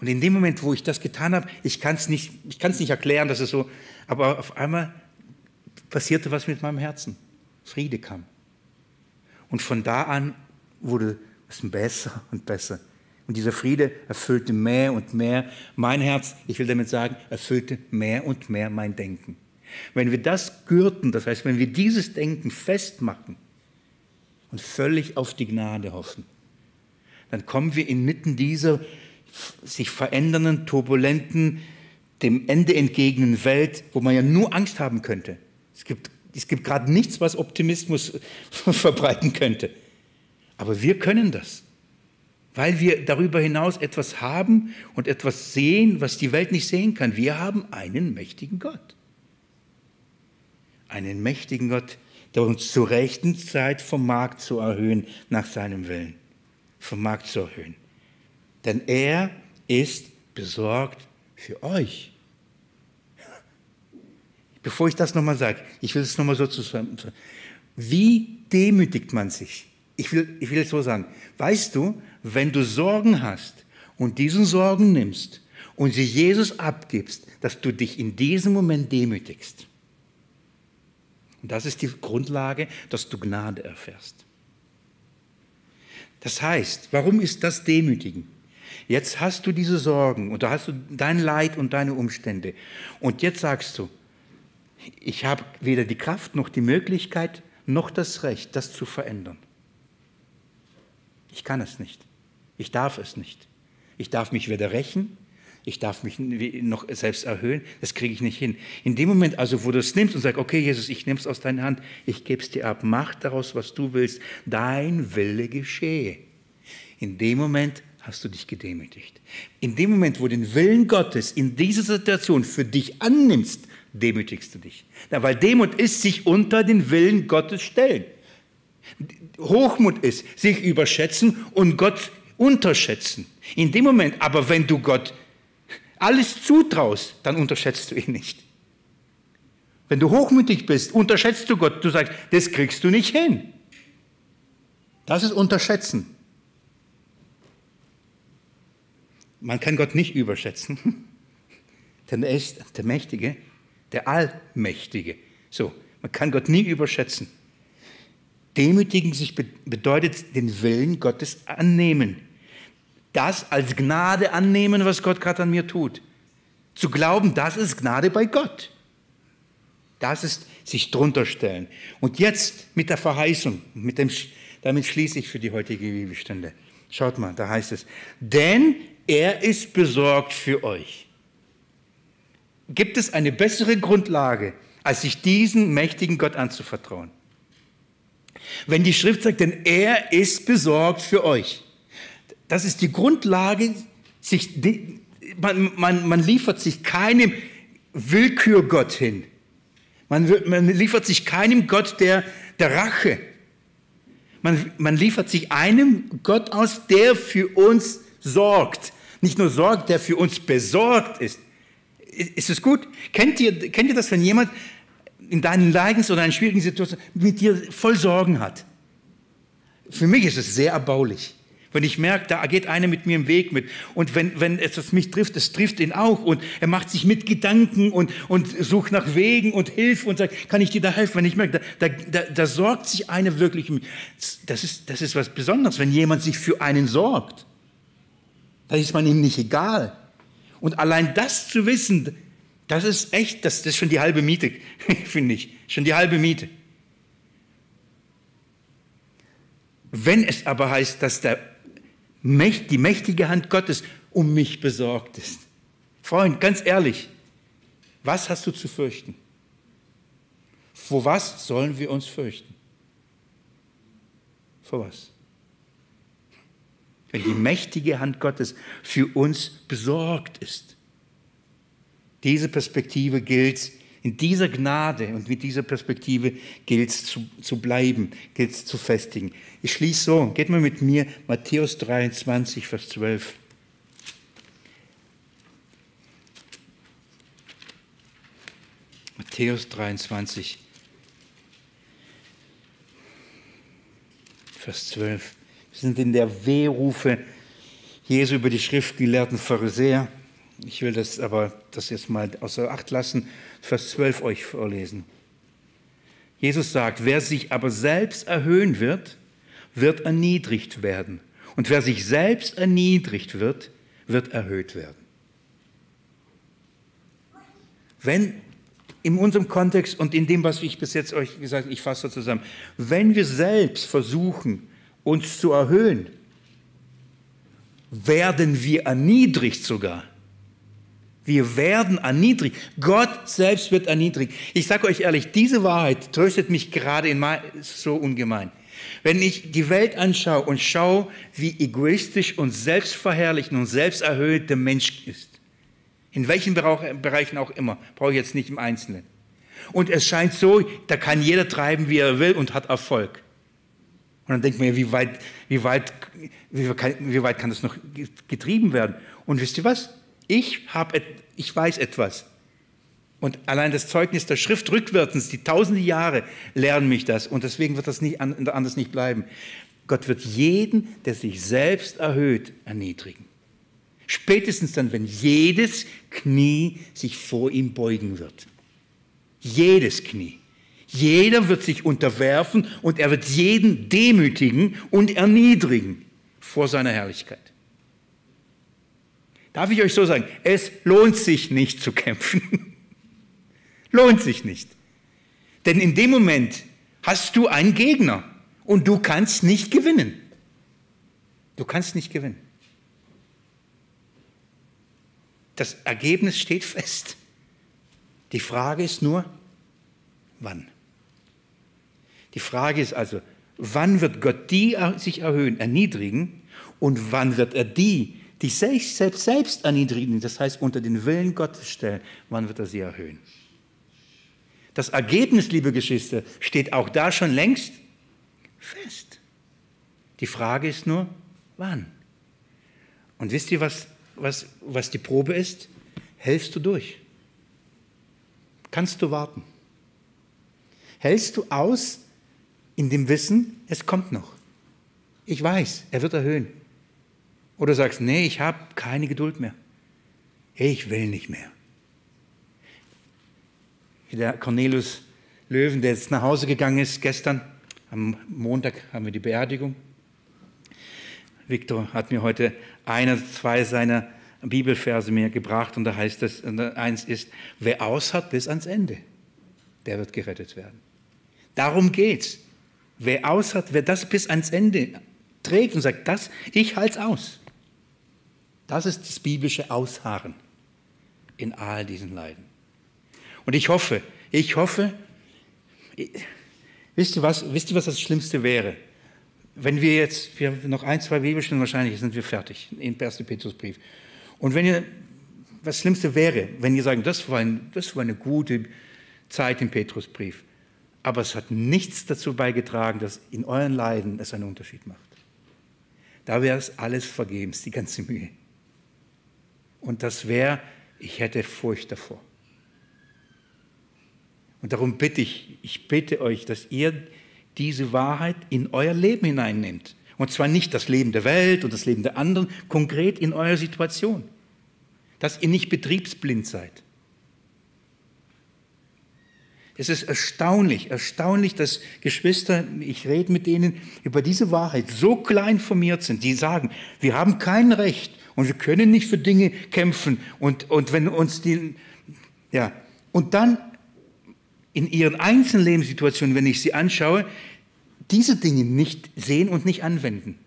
Und in dem Moment, wo ich das getan habe, ich kann es nicht, nicht erklären, dass es so, aber auf einmal passierte was mit meinem Herzen. Friede kam. Und von da an wurde es besser und besser. Und dieser Friede erfüllte mehr und mehr mein Herz. Ich will damit sagen, erfüllte mehr und mehr mein Denken. Wenn wir das gürten, das heißt, wenn wir dieses Denken festmachen und völlig auf die Gnade hoffen, dann kommen wir inmitten dieser sich verändernden, turbulenten, dem Ende entgegenen Welt, wo man ja nur Angst haben könnte. Es gibt, es gibt gerade nichts, was Optimismus verbreiten könnte. Aber wir können das, weil wir darüber hinaus etwas haben und etwas sehen, was die Welt nicht sehen kann. Wir haben einen mächtigen Gott. Einen mächtigen Gott, der uns zur rechten Zeit vermag zu erhöhen nach seinem Willen. Vermag zu erhöhen. Denn er ist besorgt für euch. Bevor ich das nochmal sage, ich will es nochmal so zusammen. Wie demütigt man sich? ich will, ich will es so sagen, weißt du, wenn du Sorgen hast und diesen Sorgen nimmst und sie Jesus abgibst, dass du dich in diesem Moment demütigst. Und das ist die Grundlage, dass du Gnade erfährst. Das heißt, warum ist das Demütigen? Jetzt hast du diese Sorgen und da hast du dein Leid und deine Umstände. Und jetzt sagst du, ich habe weder die Kraft noch die Möglichkeit noch das Recht, das zu verändern. Ich kann es nicht. Ich darf es nicht. Ich darf mich weder rächen, ich darf mich noch selbst erhöhen, das kriege ich nicht hin. In dem Moment also, wo du es nimmst und sagst, okay Jesus, ich nehme es aus deiner Hand, ich gebe es dir ab, mach daraus, was du willst, dein Wille geschehe. In dem Moment hast du dich gedemütigt. In dem Moment, wo du den Willen Gottes in dieser Situation für dich annimmst, demütigst du dich. weil Demut ist sich unter den Willen Gottes stellen. Hochmut ist, sich überschätzen und Gott unterschätzen. In dem Moment, aber wenn du Gott alles zutraust, dann unterschätzt du ihn nicht. Wenn du hochmütig bist, unterschätzt du Gott. Du sagst, das kriegst du nicht hin. Das ist Unterschätzen. Man kann Gott nicht überschätzen, denn er ist der Mächtige, der Allmächtige. So, man kann Gott nie überschätzen. Demütigen sich bedeutet den Willen Gottes annehmen. Das als Gnade annehmen, was Gott gerade an mir tut. Zu glauben, das ist Gnade bei Gott. Das ist sich drunter stellen. Und jetzt mit der Verheißung, mit dem, damit schließe ich für die heutige Bibelstunde. Schaut mal, da heißt es, denn er ist besorgt für euch. Gibt es eine bessere Grundlage, als sich diesen mächtigen Gott anzuvertrauen? Wenn die Schrift sagt, denn er ist besorgt für euch. Das ist die Grundlage, sich, man, man, man liefert sich keinem Willkürgott hin. Man, man liefert sich keinem Gott der, der Rache. Man, man liefert sich einem Gott aus, der für uns sorgt. Nicht nur sorgt, der für uns besorgt ist. Ist es gut? Kennt ihr, kennt ihr das, wenn jemand in deinen Leidens- oder in schwierigen Situationen mit dir voll Sorgen hat? Für mich ist es sehr erbaulich. Wenn ich merke, da geht einer mit mir im Weg mit. Und wenn, wenn etwas mich trifft, es trifft ihn auch. Und er macht sich mit Gedanken und, und sucht nach Wegen und hilft und sagt, kann ich dir da helfen? Wenn ich merke, da, da, da sorgt sich einer wirklich. Das ist, das ist was Besonderes, wenn jemand sich für einen sorgt. Da ist man ihm nicht egal. Und allein das zu wissen, das ist echt, das, das ist schon die halbe Miete, finde ich. Schon die halbe Miete. Wenn es aber heißt, dass der die mächtige Hand Gottes um mich besorgt ist. Freund, ganz ehrlich, was hast du zu fürchten? Vor was sollen wir uns fürchten? Vor was? Wenn die mächtige Hand Gottes für uns besorgt ist. Diese Perspektive gilt in dieser Gnade und mit dieser Perspektive gilt es zu, zu bleiben, gilt es zu festigen. Ich schließe so, geht mal mit mir, Matthäus 23, Vers 12. Matthäus 23, Vers 12. Sind in der Wehrufe Jesu über die schriftgelehrten Pharisäer. Ich will das aber das jetzt mal außer Acht lassen, Vers 12 euch vorlesen. Jesus sagt, wer sich aber selbst erhöhen wird, wird erniedrigt werden. Und wer sich selbst erniedrigt wird, wird erhöht werden. Wenn in unserem Kontext und in dem, was ich bis jetzt euch gesagt habe, ich fasse zusammen, wenn wir selbst versuchen, uns zu erhöhen, werden wir erniedrigt sogar. Wir werden erniedrigt. Gott selbst wird erniedrigt. Ich sage euch ehrlich, diese Wahrheit tröstet mich gerade in so ungemein. Wenn ich die Welt anschaue und schaue, wie egoistisch und selbstverherrlichend und selbsterhöht der Mensch ist, in welchen Bereichen auch immer, brauche ich jetzt nicht im Einzelnen. Und es scheint so, da kann jeder treiben, wie er will und hat Erfolg. Und dann denkt man, wie weit, wie weit, wie weit kann das noch getrieben werden? Und wisst ihr was? Ich, hab, ich weiß etwas. Und allein das Zeugnis der Schrift rückwärts, die tausende Jahre lernen mich das. Und deswegen wird das nicht, anders nicht bleiben. Gott wird jeden, der sich selbst erhöht, erniedrigen. Spätestens dann, wenn jedes Knie sich vor ihm beugen wird. Jedes Knie. Jeder wird sich unterwerfen und er wird jeden demütigen und erniedrigen vor seiner Herrlichkeit. Darf ich euch so sagen, es lohnt sich nicht zu kämpfen. lohnt sich nicht. Denn in dem Moment hast du einen Gegner und du kannst nicht gewinnen. Du kannst nicht gewinnen. Das Ergebnis steht fest. Die Frage ist nur, wann? Die Frage ist also, wann wird Gott die sich erhöhen, erniedrigen und wann wird er die, die sich selbst, selbst erniedrigen, das heißt unter den Willen Gottes stellen, wann wird er sie erhöhen? Das Ergebnis, liebe Geschwister, steht auch da schon längst fest. Die Frage ist nur, wann? Und wisst ihr, was, was, was die Probe ist? Hältst du durch? Kannst du warten? Hältst du aus in dem Wissen, es kommt noch. Ich weiß, er wird erhöhen. Oder sagst, nee, ich habe keine Geduld mehr. Ich will nicht mehr. Der Cornelius Löwen, der jetzt nach Hause gegangen ist gestern, am Montag haben wir die Beerdigung. Viktor hat mir heute eine, zwei seiner Bibelverse mir gebracht und da heißt es, eins ist, wer aushat bis ans Ende, der wird gerettet werden. Darum geht's. Wer aushat, wer das bis ans Ende trägt und sagt, das, ich halte aus. Das ist das biblische Ausharren in all diesen Leiden. Und ich hoffe, ich hoffe, wisst ihr was, wisst ihr, was das Schlimmste wäre? Wenn wir jetzt, wir noch ein, zwei Bibelstunden, wahrscheinlich sind wir fertig im 1. Petrusbrief. Und wenn ihr, was Schlimmste wäre, wenn ihr sagen, das war, ein, das war eine gute Zeit im Petrusbrief, aber es hat nichts dazu beigetragen, dass in euren Leiden es einen Unterschied macht. Da wäre es alles vergebens, die ganze Mühe. Und das wäre, ich hätte Furcht davor. Und darum bitte ich, ich bitte euch, dass ihr diese Wahrheit in euer Leben hineinnimmt. Und zwar nicht das Leben der Welt und das Leben der anderen, konkret in eurer Situation. Dass ihr nicht betriebsblind seid. Es ist erstaunlich, erstaunlich, dass Geschwister, ich rede mit denen, über diese Wahrheit so klein formiert sind, die sagen, wir haben kein Recht und wir können nicht für Dinge kämpfen. Und, und wenn uns die, ja, und dann in ihren einzelnen Lebenssituationen, wenn ich sie anschaue, diese Dinge nicht sehen und nicht anwenden,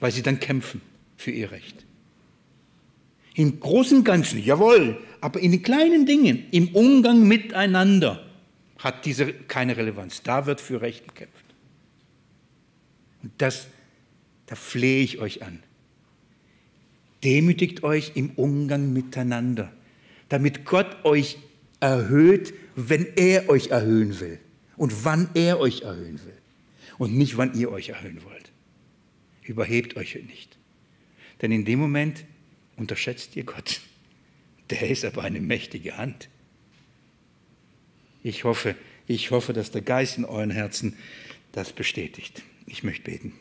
weil sie dann kämpfen für ihr Recht. Im großen Ganzen, jawohl, aber in den kleinen Dingen, im Umgang miteinander, hat diese keine Relevanz. Da wird für Recht gekämpft. Und das, da flehe ich euch an. Demütigt euch im Umgang miteinander, damit Gott euch erhöht, wenn er euch erhöhen will und wann er euch erhöhen will und nicht, wann ihr euch erhöhen wollt. Überhebt euch nicht. Denn in dem Moment unterschätzt ihr Gott. Der ist aber eine mächtige Hand. Ich hoffe, ich hoffe, dass der Geist in euren Herzen das bestätigt. Ich möchte beten.